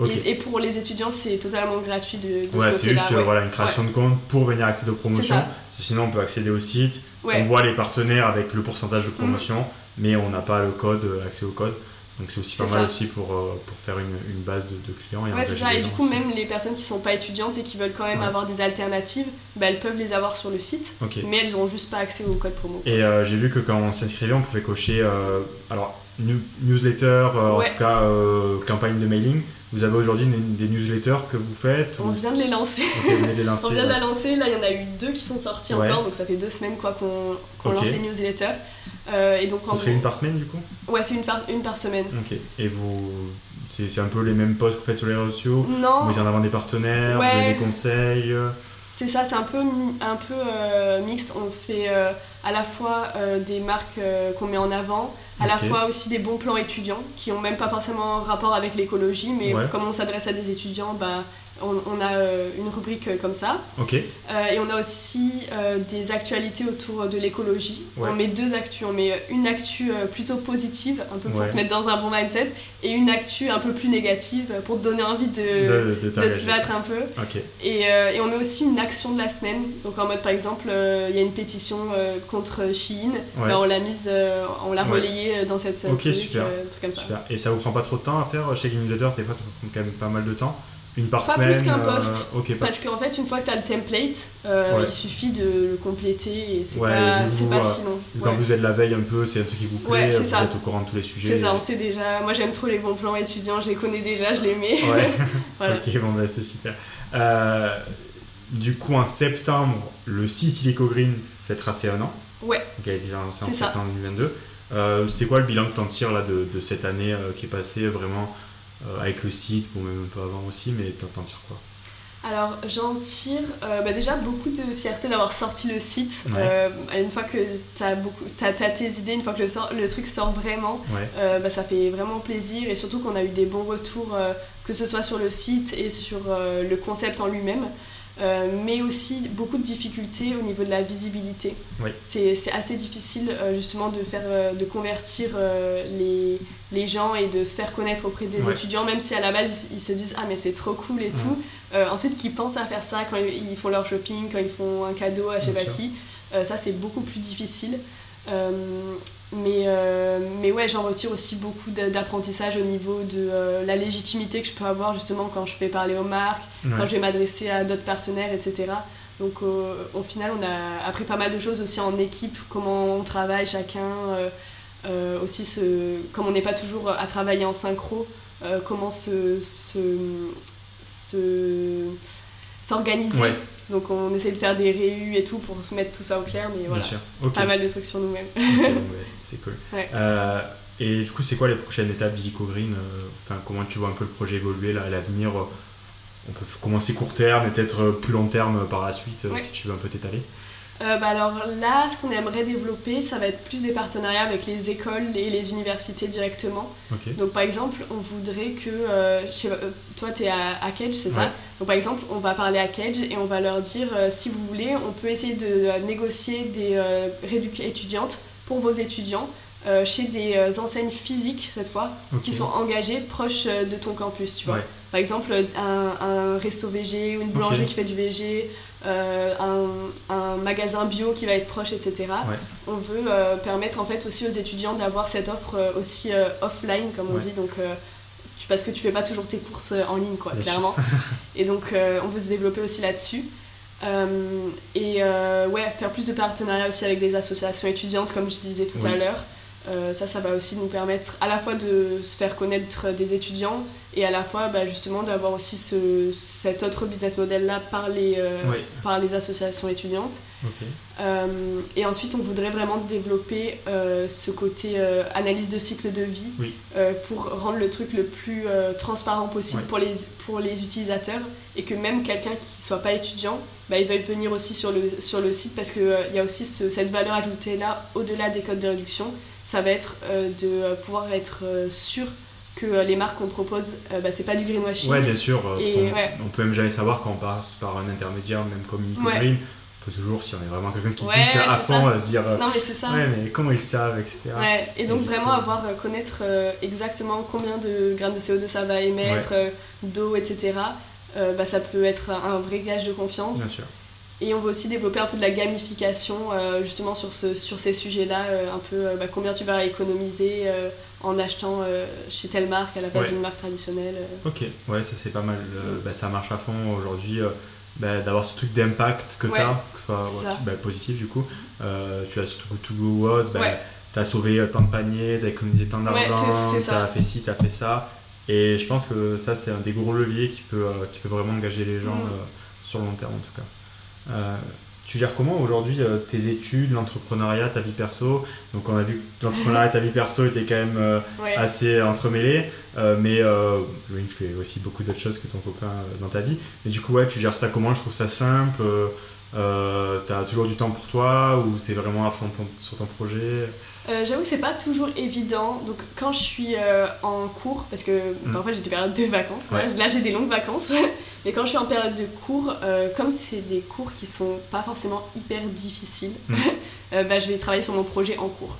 ok. Et, pour les étudiants, c'est totalement gratuit de, de Ouais, ce c'est juste euh, ouais. voilà, une création de compte pour venir accéder aux promotions. Sinon, on peut accéder au site, Ouais. On voit les partenaires avec le pourcentage de promotion, mais on n'a pas le code, accès au code. Donc c'est aussi pas mal ça. aussi pour, euh, pour faire une, une base de, de clients. Et Ouais, ça. Et du coup, même les personnes qui sont pas étudiantes et qui veulent quand même Ouais. avoir des alternatives, bah, elles peuvent les avoir sur le site, mais elles n'auront juste pas accès au code promo. Et euh, j'ai vu que quand on s'inscrivait, on pouvait cocher euh, alors new- newsletter, en tout cas campagne de mailing. Vous avez aujourd'hui des, newsletters que vous faites On ou- vient de les lancer. Ok, vous les lancer. On vient de la lancer, là il y en a eu deux qui sont sortis Ouais. encore, donc ça fait deux semaines quoi qu'on lance les newsletters. Euh, et donc Ce serait une par semaine du coup? Ouais, c'est une par, une par semaine. Ok. Et vous. C'est un peu les mêmes posts que vous faites sur les réseaux sociaux? Non, Vous en avant des partenaires, vous Ouais. donnez des conseils euh, c'est ça, c'est un peu, un peu euh, mixte. On fait euh, à la fois euh, des marques euh, qu'on met en avant, à la fois aussi des bons plans étudiants qui ont même pas forcément rapport avec l'écologie, mais Ouais. comme on s'adresse à des étudiants, bah, on, on a euh, une rubrique euh, comme ça. Ok. Euh, et on a aussi des actualités autour de l'écologie. Ouais. On met deux actus. On met une actu plutôt positive, un peu pour Ouais. te mettre dans un bon mindset, et une actu un peu plus négative pour te donner envie de, De, de de t'engager. te battre un peu. Ok. Et, et on met aussi une action de la semaine. Donc en mode par exemple, il y a une pétition contre Shein. Ouais. Bah, on l'a mise, on l'a relayée dans cette Ok, truc, super. truc comme ça. Super. Et ça vous prend pas trop de temps à faire chez Game Newsletter? Des fois, ça prendre quand même pas mal de temps. Une par Pas semaine plus qu'un euh, post. Ok, pas Parce qu'en fait, une fois que tu as le template, euh, Ouais. il suffit de le compléter et c'est Ouais, pas, pas euh, si long. Vu qu'en Ouais. plus vous êtes la veille un peu, c'est un truc qui vous plaît, vous ça. êtes au courant de tous les sujets. C'est ça, on sait déjà. Moi j'aime trop les bons plans étudiants, je les connais déjà, je les mets. Ouais. Voilà. Ok, bon, bah, c'est super. Euh, du coup, en septembre, le site Illico Green fêtera ses un an. Ouais. Il a été lancé en septembre 2022. Euh, c'est quoi le bilan que tu en tires là, de, de cette année euh, qui est passée vraiment euh, avec le site, bon, même un peu avant aussi, mais t'en tires quoi Alors j'en tire euh, bah, déjà beaucoup de fierté d'avoir sorti le site. Ouais. Euh, une fois que tu as, tes idées, une fois que le, sort- le truc sort vraiment, Ouais, euh, bah, ça fait vraiment plaisir et surtout qu'on a eu des bons retours, que ce soit sur le site et sur le concept en lui-même. Mais aussi beaucoup de difficultés au niveau de la visibilité. C'est assez difficile justement de, faire, de convertir les, les gens et de se faire connaître auprès des Ouais. étudiants, même si à la base ils, ils se disent Ah, mais c'est trop cool et Ouais. tout. Euh, ensuite, qu'ils pensent à faire ça quand ils ils font leur shopping, quand ils font un cadeau à je sais pas qui. Euh, ça, c'est beaucoup plus difficile. Euh, mais, mais ouais, j'en retire aussi beaucoup d'apprentissage au niveau de la légitimité que je peux avoir justement quand je fais parler aux marques, quand je vais m'adresser à d'autres partenaires, etc. Donc au final, on a appris pas mal de choses aussi en équipe, comment on travaille chacun, euh, aussi ce, comme on n'est pas toujours à travailler en synchro, euh, comment se, se, se- s'organiser. Ouais, Donc on essaie de faire des réus et tout pour se mettre tout ça au clair, mais voilà, pas mal de trucs sur nous-mêmes. Bah, c'est- cool. Ouais. Euh, et du coup, c'est quoi les prochaines étapes d'Illico Green Enfin, comment tu vois un peu le projet évoluer là, à l'avenir On peut commencer court terme et peut-être plus long terme par la suite, si tu veux un peu t'étaler. Euh, bah alors là, ce qu'on aimerait développer, ça va être plus des partenariats avec les écoles et les universités directement. Donc par exemple, on voudrait que, euh, je sais pas, euh, toi tu es à, à Cage, c'est Ouais. ça Donc par exemple, on va parler à Cage et on va leur dire, euh, si vous voulez, on peut essayer de négocier des réductions étudiantes pour vos étudiants chez des enseignes physiques cette fois, qui sont engagées proches de ton campus, tu vois. Ouais. Par exemple, un, un resto VG ou une boulangerie qui fait du VG, euh, un, un magasin bio qui va être proche, etc. Ouais. On veut euh, permettre en fait aussi aux étudiants d'avoir cette offre euh, aussi euh, offline, comme on Ouais. dit, donc tu- parce que tu fais pas toujours tes courses en ligne, quoi, Bien clairement. et donc on veut se développer aussi là-dessus. Et ouais, faire plus de partenariats aussi avec des associations étudiantes, comme je disais tout Oui. à l'heure. Euh, ça, ça va aussi nous permettre à la fois de se faire connaître des étudiants et à la fois bah, justement d'avoir aussi ce, cet autre business model-là par, les, euh, par les associations étudiantes. Euh, et ensuite, on voudrait vraiment développer ce côté analyse de cycle de vie pour rendre le truc le plus transparent possible pour, les, pour les utilisateurs. Et que même quelqu'un qui ne soit pas étudiant, bah, il va venir aussi sur le, sur le site parce qu'il il y a aussi cette valeur ajoutée-là au-delà des codes de réduction ça va être euh, de euh, pouvoir être euh, sûr que les marques qu'on propose, bah, c'est pas du greenwashing. Ouais, bien sûr. On peut même jamais savoir quand on passe par un intermédiaire, même comme Eco Green. On peut toujours, si on est vraiment quelqu'un qui ouais, à fond, se dire non, mais c'est ça. Ouais, mais comment ils savent, etc. Ouais, et donc vraiment avoir, connaître exactement combien de grammes de CO2 ça va émettre, d'eau, etc. bah, ça peut être un vrai gage de confiance. Bien sûr. Et on veut aussi développer un peu de la gamification euh, justement sur, ce, sur ces sujets-là, euh, un peu euh, bah, combien tu vas économiser en achetant chez telle marque à la place d'une marque traditionnelle. Ok, ouais, ça c'est pas mal. Bah, ça marche à fond aujourd'hui. Bah, d'avoir ce truc d'impact que tu as, que ce soit positif du coup. tu as surtout To Go What, tu as sauvé tant de paniers, tu as économisé tant d'argent, tu as fait ci, tu as fait ça. Et je pense que ça, c'est un des gros leviers qui peut, qui peut vraiment engager les gens mm. sur le long terme en tout cas. Euh, tu gères comment aujourd'hui euh, tes études, l'entrepreneuriat, ta vie perso? Donc on a vu que l'entrepreneuriat et ta vie perso étaient quand même euh, assez entremêlés, mais oui, tu fais aussi beaucoup d'autres choses que ton copain dans ta vie. Mais du coup, ouais, tu gères ça comment? Je trouve ça simple. T'as toujours du temps pour toi ou c'est vraiment à fond sur ton projet? Euh, j'avoue que c'est pas toujours évident. Donc quand je suis euh, en cours, parce que mm. parfois j'ai des périodes de vacances, là j'ai des longues vacances, mais quand je suis en période de cours, euh, comme c'est des cours qui sont pas forcément hyper difficiles, mm. bah, je vais travailler sur mon projet en cours.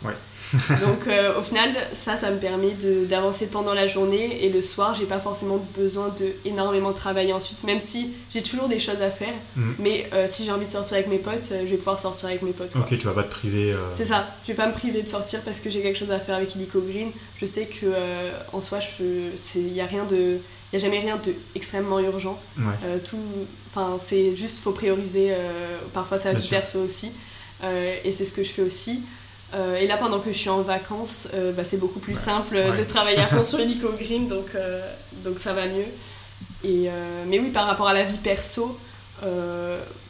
Donc au final, ça, ça me permet d'avancer pendant la journée et le soir, j'ai pas forcément besoin de énormément travailler ensuite, même si j'ai toujours des choses à faire. Mm. Mais si j'ai envie de sortir avec mes potes, je vais pouvoir sortir avec mes potes. Ok, tu vas pas te priver. C'est ça, je vais pas me priver de sortir parce que j'ai quelque chose à faire avec Illico Green. Je sais que euh, en soi, il n'y a rien de. Il a jamais rien de extrêmement urgent. Euh, tout, enfin, c'est juste faut prioriser. Euh, parfois, ça a du perso aussi, et c'est ce que je fais aussi. Et là, pendant que je suis en vacances, bah, c'est beaucoup plus simple de travailler à fond sur Illico Green, donc, donc ça va mieux. Et, mais oui, par rapport à la vie perso,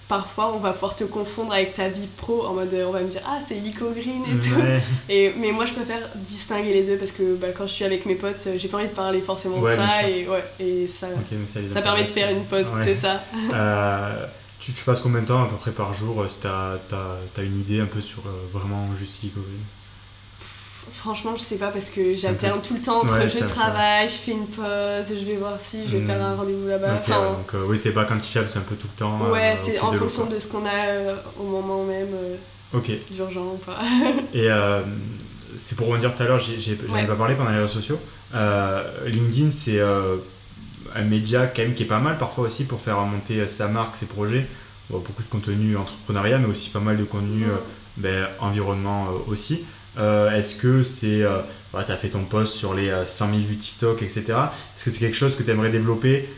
parfois on va pouvoir te confondre avec ta vie pro en mode on va me dire ah c'est Lico Green et tout. Et mais moi je préfère distinguer les deux parce que bah, quand je suis avec mes potes euh, j'ai pas envie de parler forcément de ça et ouais et ça ça, permet de faire une pause c'est ça. Euh, tu, tu, passes combien de temps à peu près par jour euh, si t'as as, une idée un peu sur vraiment juste Green Franchement, je sais pas parce que j'alterne tout le temps entre je travaille, je fais une pause, je vais voir si je vais faire un hmm. rendez-vous là-bas. enfin, donc euh, oui, c'est pas quantifiable, c'est un peu tout le temps. Ouais, euh, c'est en fonction de ce qu'on a euh, au moment même. ok. D'urgent ou pas. Et c'est pour dire tout à l'heure, j'en ai, pas parlé pendant les réseaux sociaux. LinkedIn, c'est un média quand même qui est pas mal parfois aussi pour faire monter sa marque, ses projets. beaucoup de contenu entrepreneuriat, mais aussi pas mal de contenu ben, environnement aussi. Euh, est-ce que c'est. Euh, tu as fait ton post sur les 100 euh, 000 vues TikTok, etc. Est-ce que c'est quelque chose que tu aimerais développer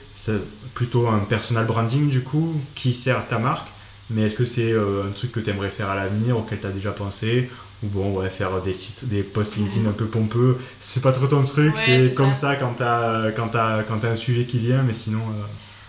plutôt un personal branding du coup qui sert ta marque, mais est-ce que c'est un truc que tu aimerais faire à l'avenir, auquel tu as déjà pensé bon, ouais, faire des, des posts LinkedIn un peu pompeux, c'est pas trop ton truc, c'est comme ça, quand t'as quand as, quand as un sujet qui vient, mais sinon.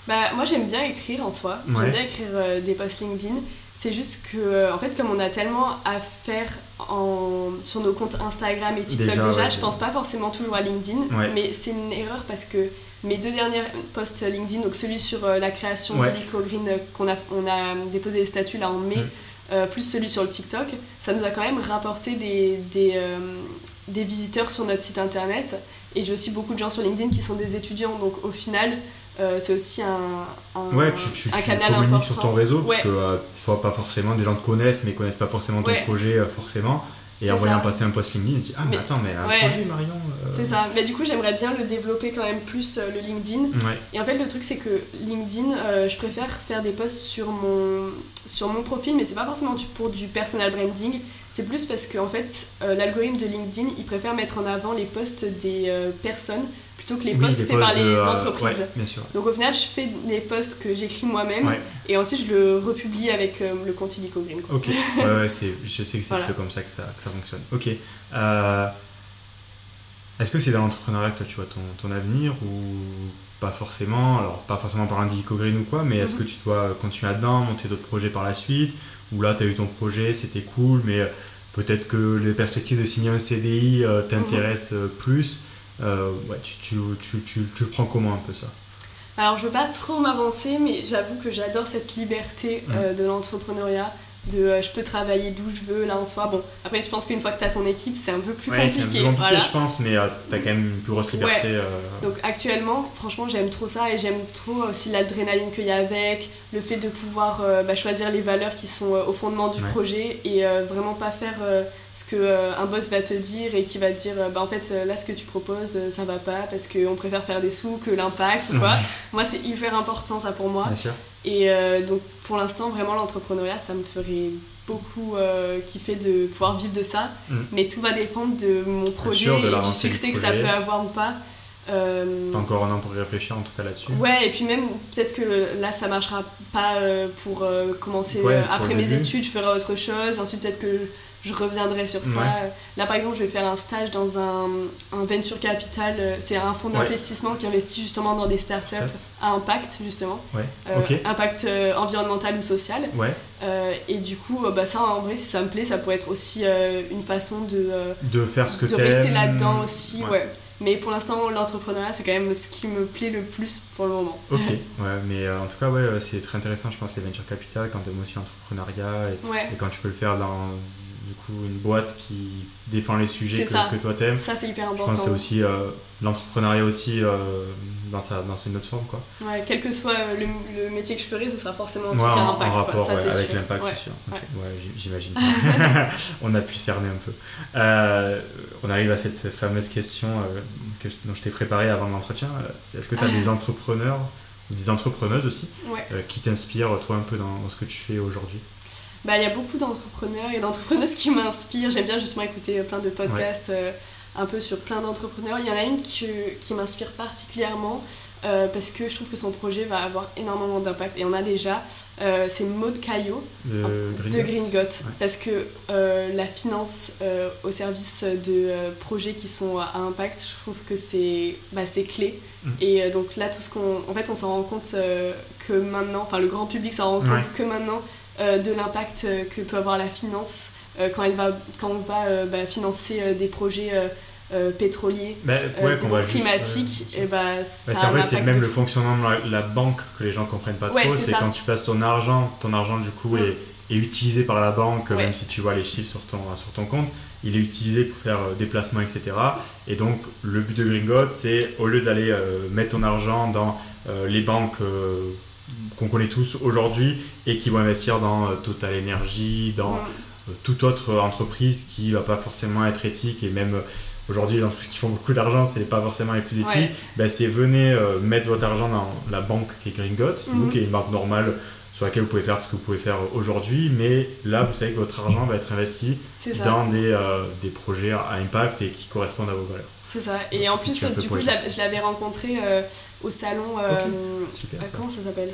Bah, moi j'aime bien écrire en soi, j'aime bien écrire des posts LinkedIn. C'est juste que, en fait, comme on a tellement à faire en, sur nos comptes Instagram et TikTok déjà, je pense pas forcément toujours à LinkedIn, mais c'est une erreur parce que mes deux derniers posts LinkedIn, donc celui sur euh, la création de Green euh, qu'on a, on a déposé les statuts là en mai, mm. Euh, plus celui sur le TikTok, ça nous a quand même rapporté des, des, des visiteurs sur notre site internet. Et j'ai aussi beaucoup de gens sur LinkedIn qui sont des étudiants, donc au final, euh, c'est aussi un, un, ouais, tu, tu, un canal communiques sur ton réseau, parce que euh, faut pas forcément, des gens te connaissent, mais connaissent pas forcément ton projet, euh, forcément. Et en voyant passer un post LinkedIn, tu dis Ah, mais, attends, mais un projet, Marion. C'est ça. Mais du coup, j'aimerais bien le développer quand même plus, le LinkedIn. Et en fait, le truc, c'est que LinkedIn, je préfère faire des posts sur mon, sur mon profil, mais c'est pas forcément pour du personal branding. C'est plus parce que, en fait, l'algorithme de LinkedIn, il préfère mettre en avant les posts des personnes plutôt que les posts faits par les entreprises. bien sûr. Donc au final, je fais des posts que j'écris moi-même et ensuite je le republie avec le compte Illico Green. Ok, ouais, je sais que c'est comme ça que, ça que ça fonctionne. Ok. Est-ce que c'est dans l'entrepreneuriat que toi tu vois ton, ton avenir ou pas forcément, alors pas forcément par un Green ou quoi, mais est-ce que mhm. tu dois continuer là-dedans, monter d'autres projets par la suite, ou là tu as eu ton projet, c'était cool, mais euh, peut-être que les perspectives de signer un CDI euh, t'intéressent euh, plus, ouais, tu, tu, tu, tu, prends comment un peu ça? Alors je veux pas trop m'avancer, mais j'avoue que j'adore cette liberté mhm. de l'entrepreneuriat de euh, je peux travailler d'où je veux là en soi. Bon après je pense qu'une fois que tu as ton équipe c'est un peu plus compliqué c'est un peu compliqué je pense mais euh, tu as quand même une plus grosse liberté euh. donc actuellement franchement j'aime trop ça et j'aime trop aussi l'adrénaline qu'il y a avec le fait de pouvoir bah, choisir les valeurs qui sont au fondement du projet et vraiment pas faire ce que un boss va te dire et qui va te dire bah en fait là ce que tu proposes ça va pas parce qu'on préfère faire des sous que l'impact ou quoi moi c'est hyper important ça pour moi Bien sûr. Et euh, donc pour l'instant, vraiment, l'entrepreneuriat, ça me ferait beaucoup euh, kiffer de pouvoir vivre de ça. Mm. Mais tout va dépendre de mon projet et du succès que ça peut avoir ou pas. Euh, T'as encore un an pour réfléchir en tout cas là-dessus. Ouais, et puis même peut-être que là ça marchera pas euh, pour commencer après mes études, je ferai autre chose. Ensuite, peut-être que je reviendrai sur ça. Là, par exemple, je vais faire un stage dans un, un venture capital. Euh, c'est un fonds d'investissement qui investit justement dans des startups à impact, justement. Euh, impact euh, environnemental ou social. et du coup, bah, ça, en vrai, si ça me plaît, ça pourrait être aussi une façon de, de faire ce que de rester là-dedans aussi. Ouais. Mais pour l'instant, l'entrepreneuriat, c'est quand même ce qui me plaît le plus pour le moment. Ok, ouais, mais en tout cas, ouais, c'est très intéressant, je pense, les venture capital, quand tu aimes aussi l'entrepreneuriat et, et, quand tu peux le faire dans, du coup une boîte qui défend les sujets que, que, toi t'aimes. Ça c'est hyper important. Je pense que c'est aussi euh, l'entrepreneuriat aussi euh, dans, sa, dans une autre forme quoi. Ouais, quel que soit le, le, métier que je ferai, ce sera forcément un truc à impact. En rapport ça, avec l'impact, c'est sûr. J'imagine. on a pu cerner un peu. Euh, on arrive à cette fameuse question que dont je t'ai préparée avant l'entretien. Est-ce que tu as des entrepreneurs des entrepreneuses aussi qui t'inspirent toi un peu dans, dans ce que tu fais aujourd'hui? Bah, il y a beaucoup d'entrepreneurs et d'entrepreneuses qui m'inspirent. J'aime bien justement écouter plein de podcasts euh, un peu sur plein d'entrepreneurs. Il y en a une qui, qui m'inspire particulièrement euh, parce que je trouve que son projet va avoir énormément d'impact. Et on a déjà, euh, c'est Maud Caillot de, Green Parce que la finance au service de projets qui sont à impact, je trouve que c'est bah, clé. Mm. Et donc là, tout ce qu'on. En fait, on s'en rend compte que maintenant, enfin, le grand public s'en rend compte que maintenant euh, de l'impact euh, que peut avoir la finance euh, quand, elle va, quand on va bah, financer des projets pétroliers bah, climatiques et bah, c'est en fait c'est même le fonctionnement de la, banque que les gens comprennent pas trop c'est quand tu passes ton argent ton argent du coup mm. est, est, utilisé par la banque même si tu vois les chiffres sur ton, sur ton compte il est utilisé pour faire des placements etc et donc le but de Gringot c'est au lieu d'aller mettre ton argent dans les banques qu'on connaît tous aujourd'hui et qui vont investir dans euh, Total Energy, dans euh, toute autre entreprise qui va pas forcément être éthique et même euh, aujourd'hui les entreprises qui font beaucoup d'argent c'est pas forcément les plus éthiques. Ben, c'est venez mettre votre argent dans la banque qui est Gringot mhm. qui est une banque normale sur laquelle vous pouvez faire ce que vous pouvez faire aujourd'hui mais là vous savez que votre argent va être investi dans des, des projets à impact et qui correspondent à vos valeurs. C'est ça. Et en plus, du coup, je l'avais rencontré au salon. comment ça s'appelle?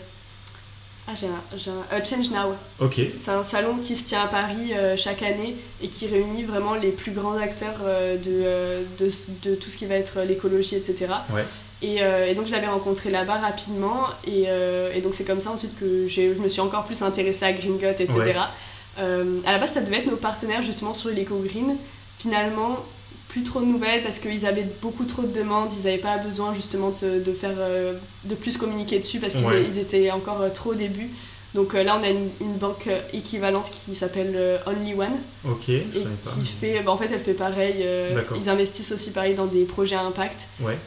Ah, j'ai un, Change Now. Ok. C'est un salon qui se tient à Paris euh, chaque année et qui réunit vraiment les plus grands acteurs euh, de, euh, de, de, tout ce qui va être l'écologie, etc. Ouais. Et, et, donc je l'avais rencontré là-bas rapidement et, et donc c'est comme ça ensuite que je me suis encore plus intéressée à Green Gut, etc. à la base, ça devait être nos partenaires justement sur l'éco green. Finalement, plus trop de nouvelles parce qu'ils avaient beaucoup trop de demandes, ils n'avaient pas besoin justement de, de faire euh, de plus communiquer dessus parce qu'ils étaient encore euh, trop au début. Donc euh, là, on a une, banque euh, équivalente qui s'appelle euh, Only One. Ok, et qui fait, bah, en fait, elle fait pareil. ils investissent aussi pareil dans des projets à impact. Ouais.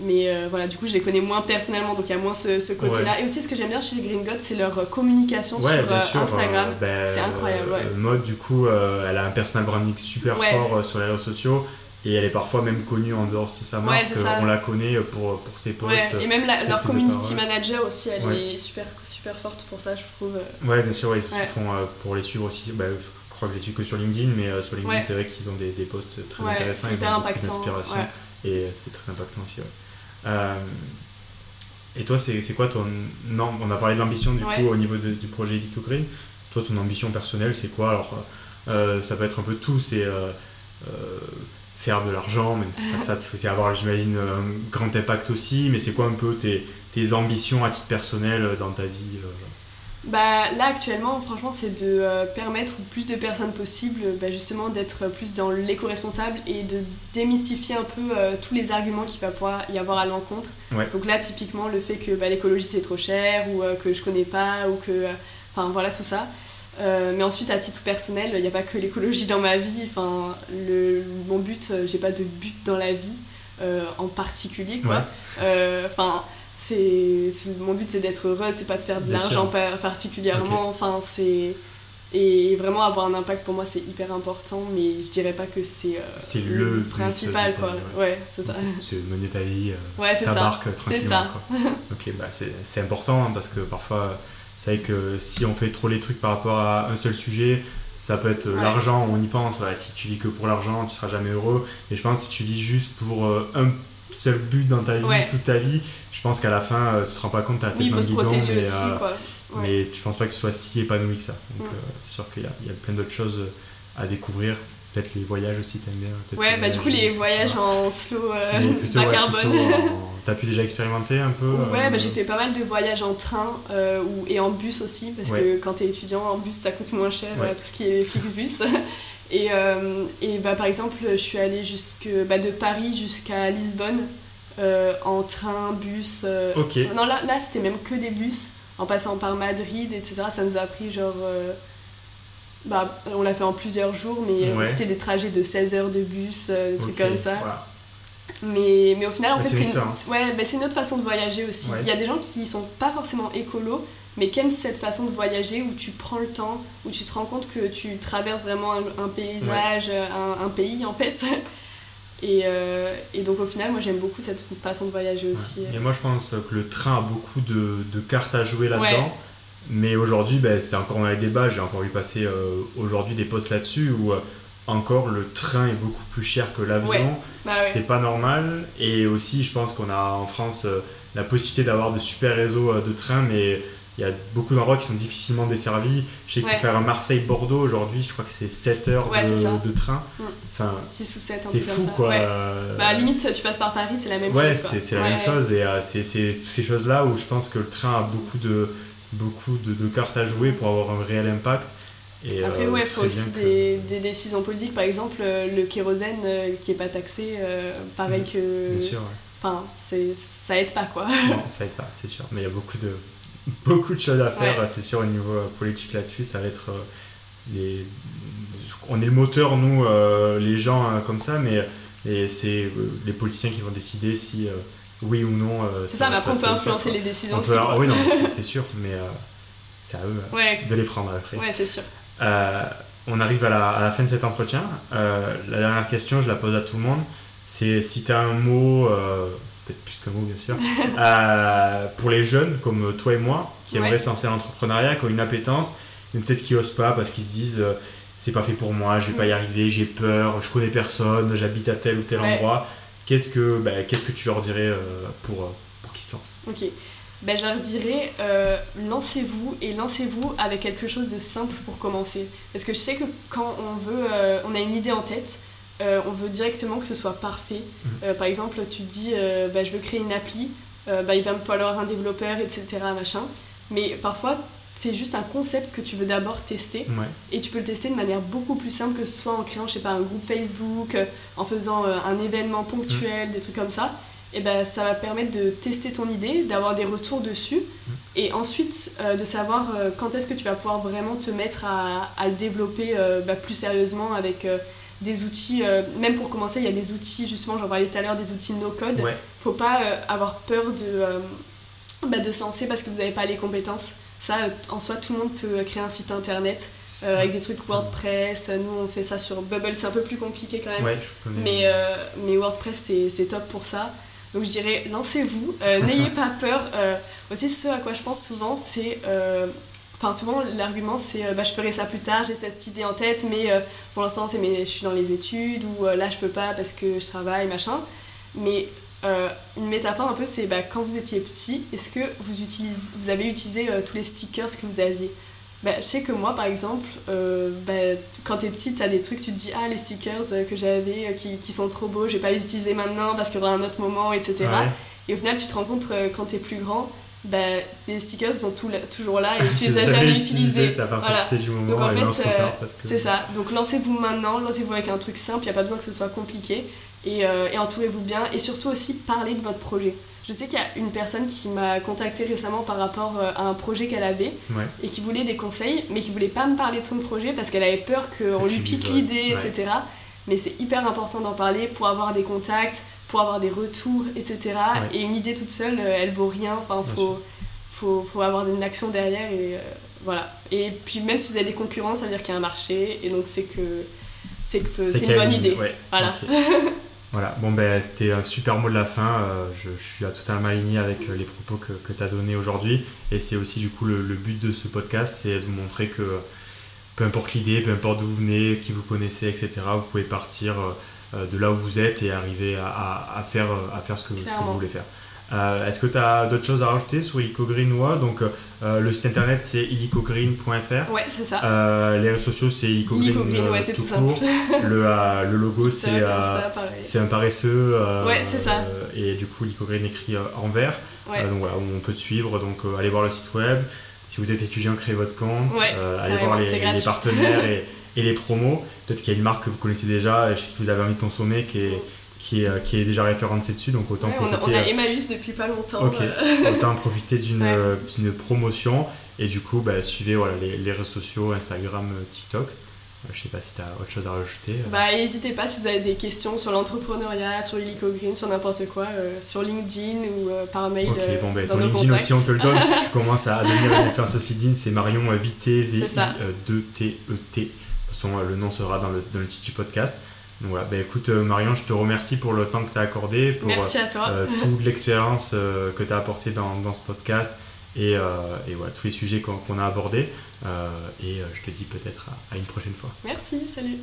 mais voilà, du coup, je les connais moins personnellement, donc il y a moins ce, côté-là. Et aussi, ce que j'aime bien chez Green God, c'est leur communication sur Instagram. Ben, c'est incroyable. Mode, du coup, elle a un personal branding super fort sur les réseaux sociaux et elle est parfois même connue en dehors de sa marque, on la connaît pour, pour ses posts. et même leur community manager aussi, elle est super, super forte pour ça, je trouve. Ouais, bien sûr, ils font euh, pour les suivre aussi. Bah, je crois que je les suis que sur LinkedIn, mais euh, sur LinkedIn, c'est vrai qu'ils ont des, des posts très intéressants, ils ont beaucoup d'inspiration. Et c'est très impactant aussi. et toi, c'est quoi ton. Non, on a parlé de l'ambition du coup au niveau du projet Lico Green. Toi, ton ambition personnelle, c'est quoi? Alors, ça peut être un peu tout. C'est faire de l'argent, mais c'est pas ça, c'est avoir, j'imagine, un grand impact aussi, mais c'est quoi un peu tes, tes, ambitions à titre personnel euh, dans ta vie euh? Bah, Là, actuellement, franchement, c'est de euh, permettre au plus de personnes possible, bah, justement, d'être plus dans l'éco-responsable et de démystifier un peu tous les arguments qu'il va pouvoir y avoir à l'encontre. Donc là, typiquement, le fait que bah, l'écologie c'est trop cher, ou que je connais pas, ou que. Enfin, voilà, tout ça. Euh, mais ensuite, à titre personnel, il n'y a pas que l'écologie dans ma vie. Enfin, le, mon but, euh, j'ai pas de but dans la vie euh, en particulier. Quoi. Enfin, c'est, mon but, c'est d'être heureuse, c'est pas de faire de l'argent particulièrement. Enfin, c'est et vraiment avoir un impact pour moi c'est hyper important mais je dirais pas que c'est le, but principal quoi ouais, c'est ça c'est mener ta vie ouais, ta ça. barque tranquillement ça. ok bah c'est important hein, parce que parfois c'est vrai que si on fait trop les trucs par rapport à un seul sujet, ça peut être l'argent, on y pense. si tu vis que pour l'argent, tu seras jamais heureux. Mais je pense que si tu vis juste pour euh, un seul but dans ta vie, toute ta vie, je pense qu'à la fin, euh, tu te rends pas compte, tu as oui, tête dans le mais, aussi, euh, mais tu penses pas que tu sois si épanoui que ça. Donc, c'est sûr qu'il y, y, a plein d'autres choses à découvrir Peut-être les voyages aussi, t'aimes bien Ouais, bah du coup, les voyages en slow euh, bas carbone. T'as pu déjà expérimenter un peu Ouais, euh, bah, j'ai fait pas mal de voyages en train euh, ou, et en bus aussi, parce que quand t'es étudiant, en bus ça coûte moins cher, tout ce qui est Flixbus. et, et bah, par exemple, je suis allée jusque, bah, de Paris jusqu'à Lisbonne en train, bus. ok. Non, là, là c'était même que des bus, en passant par Madrid, etc. Ça nous a pris genre bah, on l'a fait en plusieurs jours, mais c'était des trajets de 16 heures de bus, euh, des trucs comme ça. Mais, mais au final, en fait, c'est une, ouais, bah, une autre façon de voyager aussi. Il y a des gens qui sont pas forcément écolos, mais qui aiment cette façon de voyager où tu prends le temps, où tu te rends compte que tu traverses vraiment un, paysage, un, un, pays en fait. Et, euh, et, donc au final, moi j'aime beaucoup cette façon de voyager aussi. Et moi je pense que le train a beaucoup de, de cartes à jouer là-dedans. Mais aujourd'hui, ben, c'est encore dans les débats. J'ai encore vu passer euh, aujourd'hui des posts là-dessus où euh, encore le train est beaucoup plus cher que l'avion. Bah c'est pas normal. Et aussi, je pense qu'on a en France euh, la possibilité d'avoir de super réseaux de trains, mais il y a beaucoup d'endroits qui sont difficilement desservis. Je sais que faire un Marseille-Bordeaux aujourd'hui, je crois que c'est 7 heures de, train. Mm. Enfin, 6 ou 7 C'est fou quoi. Bah, limite, tu passes par Paris, c'est la même chose. Ouais, c'est la même chose. Et c'est ces choses-là où je pense que le train a beaucoup de beaucoup de, de, cartes à jouer pour avoir un réel impact. Et, Après, euh, ouais, il faut aussi des, des, décisions politiques. Par exemple, euh, le kérosène euh, qui n'est pas taxé, pareil mm. que. Bien sûr, Enfin, ça aide pas, quoi. Non, ça aide pas, c'est sûr. Mais il y a beaucoup de, beaucoup de choses à faire, c'est sûr, au niveau politique là-dessus. Ça va être. les... On est le moteur, nous, les gens comme ça, mais c'est les politiciens qui vont décider si oui ou non. Euh, c'est ça, mais après on peut influencer les décisions aussi. oui, non, c'est sûr, mais euh, c'est à eux euh, de les prendre après. Ouais, c'est sûr. on arrive à la, à la, fin de cet entretien. la dernière question, je la pose à tout le monde. C'est si tu as un mot, peut-être plus qu'un mot bien sûr, pour les jeunes comme toi et moi, qui aimeraient se lancer dans l'entrepreneuriat, qui ont une appétence, mais peut-être qui n'osent pas parce qu'ils se disent c'est pas fait pour moi, je vais pas y mm. arriver, j'ai peur, je connais personne, j'habite à tel ou tel endroit. Qu'est-ce que, bah, qu'est-ce que tu leur dirais euh, pour, euh, pour qu'ils se lancent Ok. Ben, je leur dirais, euh, lancez-vous et lancez-vous avec quelque chose de simple pour commencer. Parce que je sais que quand on veut, on a une idée en tête, on veut directement que ce soit parfait. Mhm. par exemple, tu dis, ben, je veux créer une appli, ben, il va me falloir un développeur, etc. Machin. Mais parfois, c'est juste un concept que tu veux d'abord tester. Et tu peux le tester de manière beaucoup plus simple que ce soit en créant, je sais pas, un groupe Facebook, euh, en faisant euh, un événement ponctuel, mm. des trucs comme ça. Et ben ça va permettre de tester ton idée, d'avoir des retours dessus. Mm. Et ensuite, euh, de savoir quand est-ce que tu vas pouvoir vraiment te mettre à, à le développer bah, plus sérieusement avec des outils. même pour commencer, il y a des outils, justement, j'en parlais tout à l'heure, des outils no-code. Ouais. Faut pas avoir peur de, bah, de se lancer parce que vous n'avez pas les compétences. Ça, en soi, tout le monde peut créer un site internet euh, avec des trucs WordPress. Nous, on fait ça sur Bubble, c'est un peu plus compliqué quand même. Mais, euh, mais WordPress, c'est top pour ça. Donc je dirais, lancez-vous, euh, n'ayez pas peur. aussi, ce à quoi je pense souvent, c'est. Enfin, souvent, l'argument, c'est bah, je ferai ça plus tard, j'ai cette idée en tête, mais pour l'instant, c'est mais je suis dans les études, ou là, je peux pas parce que je travaille, machin. Mais euh, une métaphore un peu, c'est bah, quand vous étiez petit, est-ce que vous, utilisez, vous avez utilisé tous les stickers que vous aviez? Bah, je sais que moi, par exemple, euh, bah, quand t'es petit, t'as des trucs, tu te dis Ah, les stickers que j'avais qui, qui, sont trop beaux, je vais pas les utiliser maintenant parce qu'il y aura un autre moment, etc. Et au final, tu te rends compte quand t'es plus grand, bah, les stickers sont tout, toujours là et tu les as jamais utilisés. T'as pas voilà. du moment Donc, en fait, euh, c'est ça. Donc lancez-vous maintenant, lancez-vous avec un truc simple, il n'y a pas besoin que ce soit compliqué. Et, euh, et entourez-vous bien. Et surtout aussi, parlez de votre projet. Je sais qu'il y a une personne qui m'a contacté récemment par rapport euh, à un projet qu'elle avait et qui voulait des conseils, mais qui voulait pas me parler de son projet parce qu'elle avait peur qu'on lui pique l'idée, etc. Mais c'est hyper important d'en parler pour avoir des contacts, pour avoir des retours, etc. Et une idée toute seule, euh, elle vaut rien. Enfin, faut, faut, faut, avoir une action derrière et euh, voilà. Et puis même si vous avez des concurrents, ça veut dire qu'il y a un marché et donc c'est que c'est une bonne idée. Voilà. Voilà, bon ben c'était un super mot de la fin, euh, je, je, suis totalement aligné avec les propos que, que tu as donnés aujourd'hui et c'est aussi du coup le, le, but de ce podcast, c'est de vous montrer que peu importe l'idée, peu importe d'où vous venez, qui vous connaissez, etc., vous pouvez partir euh, de là où vous êtes et arriver à, à, faire, à faire ce que, ce que vous voulez faire. Euh, Est-ce que tu as d'autres choses à rajouter sur Illico Green ou Donc euh, le site internet c'est illicogreen.fr. Ouais, c'est ça. Euh, les réseaux sociaux c'est Illico Green. Euh, ouais, c'est tout, simple. le, euh, le logo c'est un paresseux. ouais, c'est ça. et du coup Illico Green écrit en vert. donc voilà, on peut te suivre. Donc allez voir le site web. Si vous êtes étudiant, créez votre compte. allez voir les, les partenaires et et les promos. Peut-être qu'il y a une marque que vous connaissez déjà et que vous avez envie de consommer qui est, qui est, euh, qui est déjà référencée dessus. Donc autant profiter. On a, Emmaüs depuis pas longtemps. Euh. autant profiter d'une promotion. Et du coup, bah, suivez voilà, les, les réseaux sociaux, Instagram, TikTok. Je sais pas si tu as autre chose à rajouter. Euh. Bah, n'hésitez pas si vous avez des questions sur l'entrepreneuriat, sur Illico Green, sur n'importe quoi, sur LinkedIn ou par mail. Ok, bon, bah, ton LinkedIn aussi, on te le donne. si tu commences à devenir une aussi LinkedIn, c'est Marion Vité, V-I-2-T-E-T. De toute façon, le nom sera dans le, dans le titre du podcast. Donc voilà, bah, écoute euh, Marion, je te remercie pour le temps que tu as accordé, pour Merci à toi. Euh, toute l'expérience euh, que tu as apportée dans, dans, ce podcast et, et voilà, tous les sujets qu'on a abordés. et je te dis peut-être à une prochaine fois. Merci, salut.